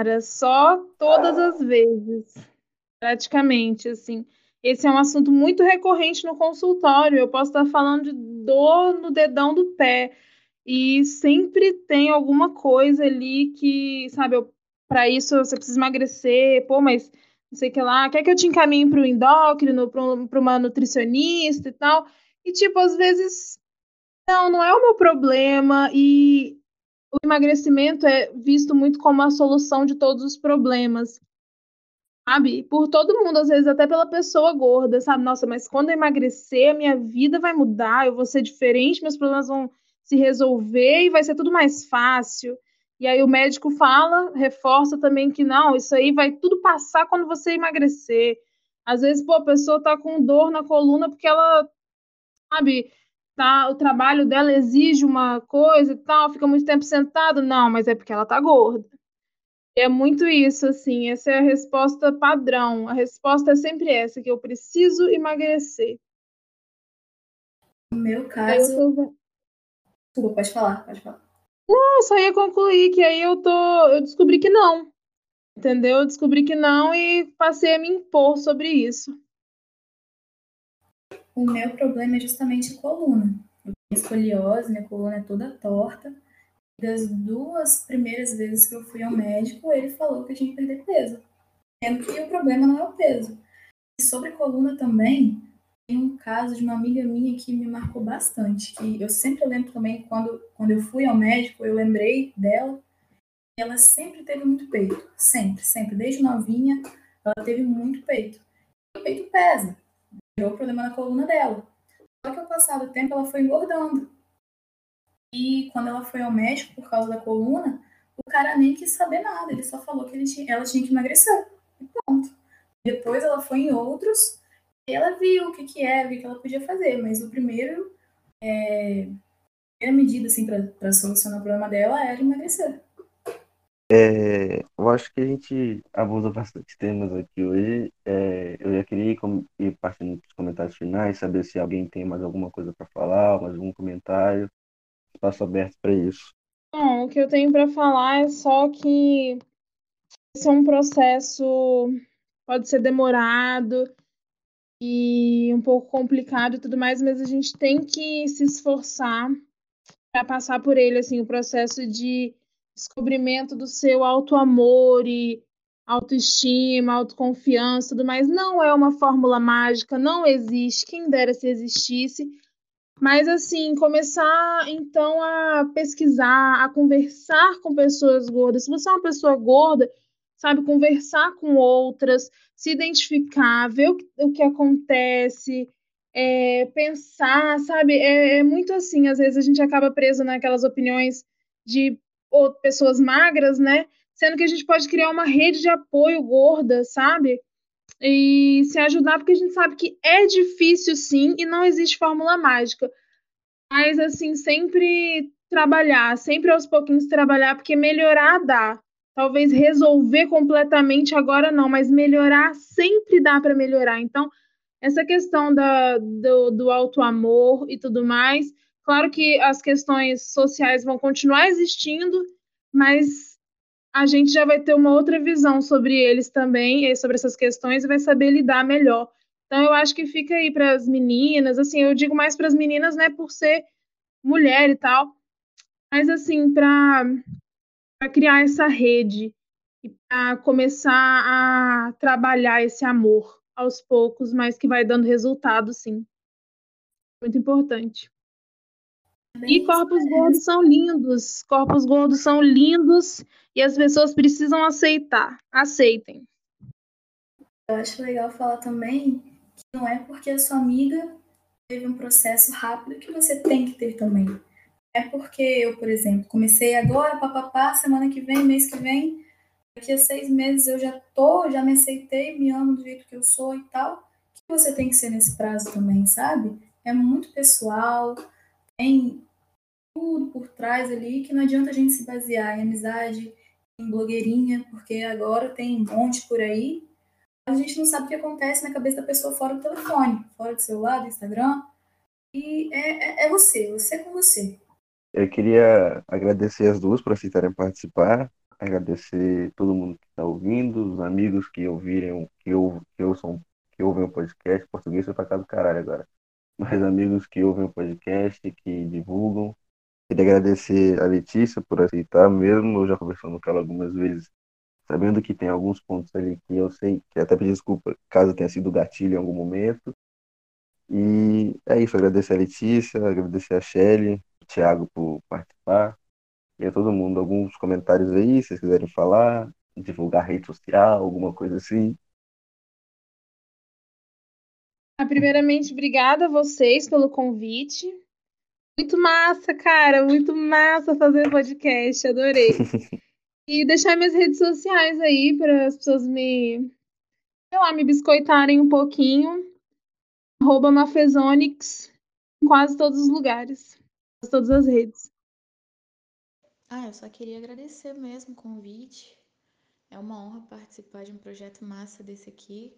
Cara, só todas as vezes. Praticamente, assim. Esse é um assunto muito recorrente no consultório. Eu posso estar falando de dor no dedão do pé. E sempre tem alguma coisa ali que, sabe, para isso você precisa emagrecer, pô, mas não sei o que lá, quer que eu te encaminhe para o endócrino, para uma nutricionista e tal. E, tipo, às vezes não, não é o meu problema e o emagrecimento é visto muito como a solução de todos os problemas. Sabe? Por todo mundo, às vezes até pela pessoa gorda, sabe? Nossa, mas quando eu emagrecer, a minha vida vai mudar, eu vou ser diferente, meus problemas vão se resolver e vai ser tudo mais fácil. E aí o médico fala, reforça também que não, isso aí vai tudo passar quando você emagrecer. Às vezes, pô, a pessoa tá com dor na coluna porque ela, sabe, tá, o trabalho dela exige uma coisa e tal, fica muito tempo sentado. Não, mas é porque ela tá gorda. É muito isso, assim, essa é a resposta padrão. A resposta é sempre essa, que eu preciso emagrecer. No meu caso. Tô... Desculpa, pode falar, pode falar. Não, só ia concluir que aí eu tô. Eu descobri que não. Entendeu? Eu descobri que não e passei a me impor sobre isso. O meu problema é justamente a coluna. Eu tenho escoliose, minha coluna é toda torta. Das duas primeiras vezes que eu fui ao médico, ele falou que eu tinha que perder peso. Sendo que o problema não é o peso. E sobre coluna também, tem um caso de uma amiga minha que me marcou bastante. Que eu sempre lembro também, quando, quando eu fui ao médico, eu lembrei dela. Ela sempre teve muito peito. Sempre, sempre. Desde novinha, ela teve muito peito. E o peito pesa gerou problema na coluna dela. Só que ao passar do tempo ela foi engordando. E quando ela foi ao médico por causa da coluna, o cara nem quis saber nada, ele só falou que tinha, ela tinha que emagrecer. E pronto. Depois ela foi em outros e ela viu o que, que era, o que, que ela podia fazer. Mas o primeiro, é, a primeira medida assim, para solucionar o problema dela era emagrecer. É, eu acho que a gente abordou bastante temas aqui hoje. É, eu já queria ir partindo para os comentários finais, saber se alguém tem mais alguma coisa para falar, mais algum comentário. Espaço aberto para isso. Bom, o que eu tenho para falar é só que esse é um processo, pode ser demorado e um pouco complicado e tudo mais, mas a gente tem que se esforçar para passar por ele, assim, o processo de descobrimento do seu auto-amor e autoestima, autoconfiança, tudo mais. Não é uma fórmula mágica, não existe, quem dera se existisse. Mas assim, começar então a pesquisar, a conversar com pessoas gordas. Se você é uma pessoa gorda, sabe, conversar com outras, se identificar, ver o que, o que acontece, é, pensar, sabe? É, é muito assim, às vezes a gente acaba preso naquelas opiniões de ou pessoas magras, né? Sendo que a gente pode criar uma rede de apoio gorda, sabe? E se ajudar, porque a gente sabe que é difícil sim e não existe fórmula mágica. Mas, assim, sempre trabalhar, sempre aos pouquinhos trabalhar, porque melhorar dá. Talvez resolver completamente agora não, mas melhorar sempre dá para melhorar. Então, essa questão da, do, do auto-amor e tudo mais, Claro que as questões sociais vão continuar existindo, mas a gente já vai ter uma outra visão sobre eles também, sobre essas questões, e vai saber lidar melhor. Então, eu acho que fica aí para as meninas, assim, eu digo mais para as meninas, né, por ser mulher e tal, mas, assim, para criar essa rede e para começar a trabalhar esse amor aos poucos, mas que vai dando resultado, sim. Muito importante. E corpos gordos são lindos. Corpos gordos são lindos e as pessoas precisam aceitar. Aceitem. Eu acho legal falar também que não é porque a sua amiga teve um processo rápido que você tem que ter também. É porque eu, por exemplo, comecei agora, papapá, semana que vem, mês que vem, daqui a seis meses eu já tô, já me aceitei, me amo do jeito que eu sou e tal. que você tem que ser nesse prazo também, sabe? É muito pessoal, tem tudo por trás ali que não adianta a gente se basear em amizade, em blogueirinha, porque agora tem um monte por aí. A gente não sabe o que acontece na cabeça da pessoa fora do telefone, fora do celular, do Instagram. E é, é, é você, você com você. Eu queria agradecer as duas por aceitarem participar, agradecer todo mundo que está ouvindo, os amigos que ouvirem, que, ou, que, ouçam, que ouvem o podcast. Português foi para casa do caralho agora. Mas amigos que ouvem o podcast, que divulgam. Queria agradecer a Letícia por aceitar, mesmo eu já conversando com ela algumas vezes, sabendo que tem alguns pontos ali que eu sei, que até pedir desculpa caso tenha sido gatilho em algum momento. E é isso, agradecer a Letícia, agradecer a Shelly, Thiago por participar. E a todo mundo, alguns comentários aí, se vocês quiserem falar, divulgar rede social, alguma coisa assim. Ah, primeiramente, obrigada a vocês pelo convite. Muito massa, cara, muito massa fazer podcast, adorei. e deixar minhas redes sociais aí para as pessoas me, sei lá, me biscoitarem um pouquinho. Arroba Mafezonics em quase todos os lugares todas as redes. Ah, eu só queria agradecer mesmo o convite. É uma honra participar de um projeto massa desse aqui.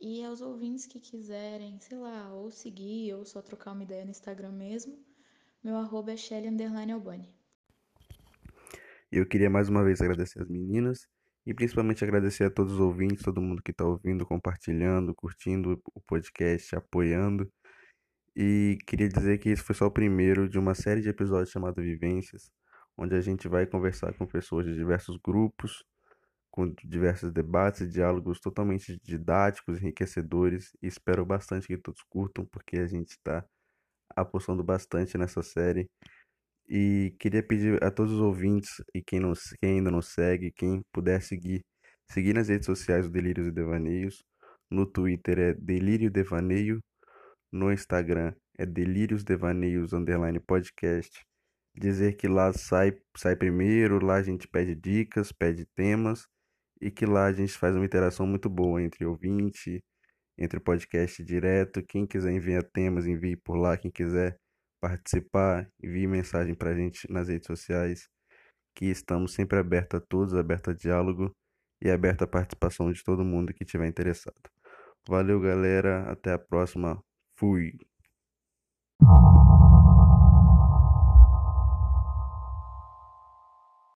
E aos ouvintes que quiserem, sei lá, ou seguir, ou só trocar uma ideia no Instagram mesmo, meu arroba é Shelly. Eu queria mais uma vez agradecer as meninas e principalmente agradecer a todos os ouvintes, todo mundo que está ouvindo, compartilhando, curtindo o podcast, apoiando. E queria dizer que esse foi só o primeiro de uma série de episódios chamado Vivências, onde a gente vai conversar com pessoas de diversos grupos, com diversos debates e diálogos totalmente didáticos, enriquecedores, e espero bastante que todos curtam, porque a gente está apostando bastante nessa série. E queria pedir a todos os ouvintes e quem, não, quem ainda não segue, quem puder seguir, seguir nas redes sociais o Delírios e Devaneios. No Twitter é Delírio Devaneio no Instagram é Delírios Devaneios Underline Podcast. Dizer que lá sai, sai primeiro, lá a gente pede dicas, pede temas e que lá a gente faz uma interação muito boa entre ouvinte, entre podcast direto. Quem quiser enviar temas, envie por lá. Quem quiser participar, envie mensagem pra gente nas redes sociais. Que estamos sempre abertos a todos, abertos a diálogo e aberto à participação de todo mundo que estiver interessado. Valeu, galera. Até a próxima. Fui.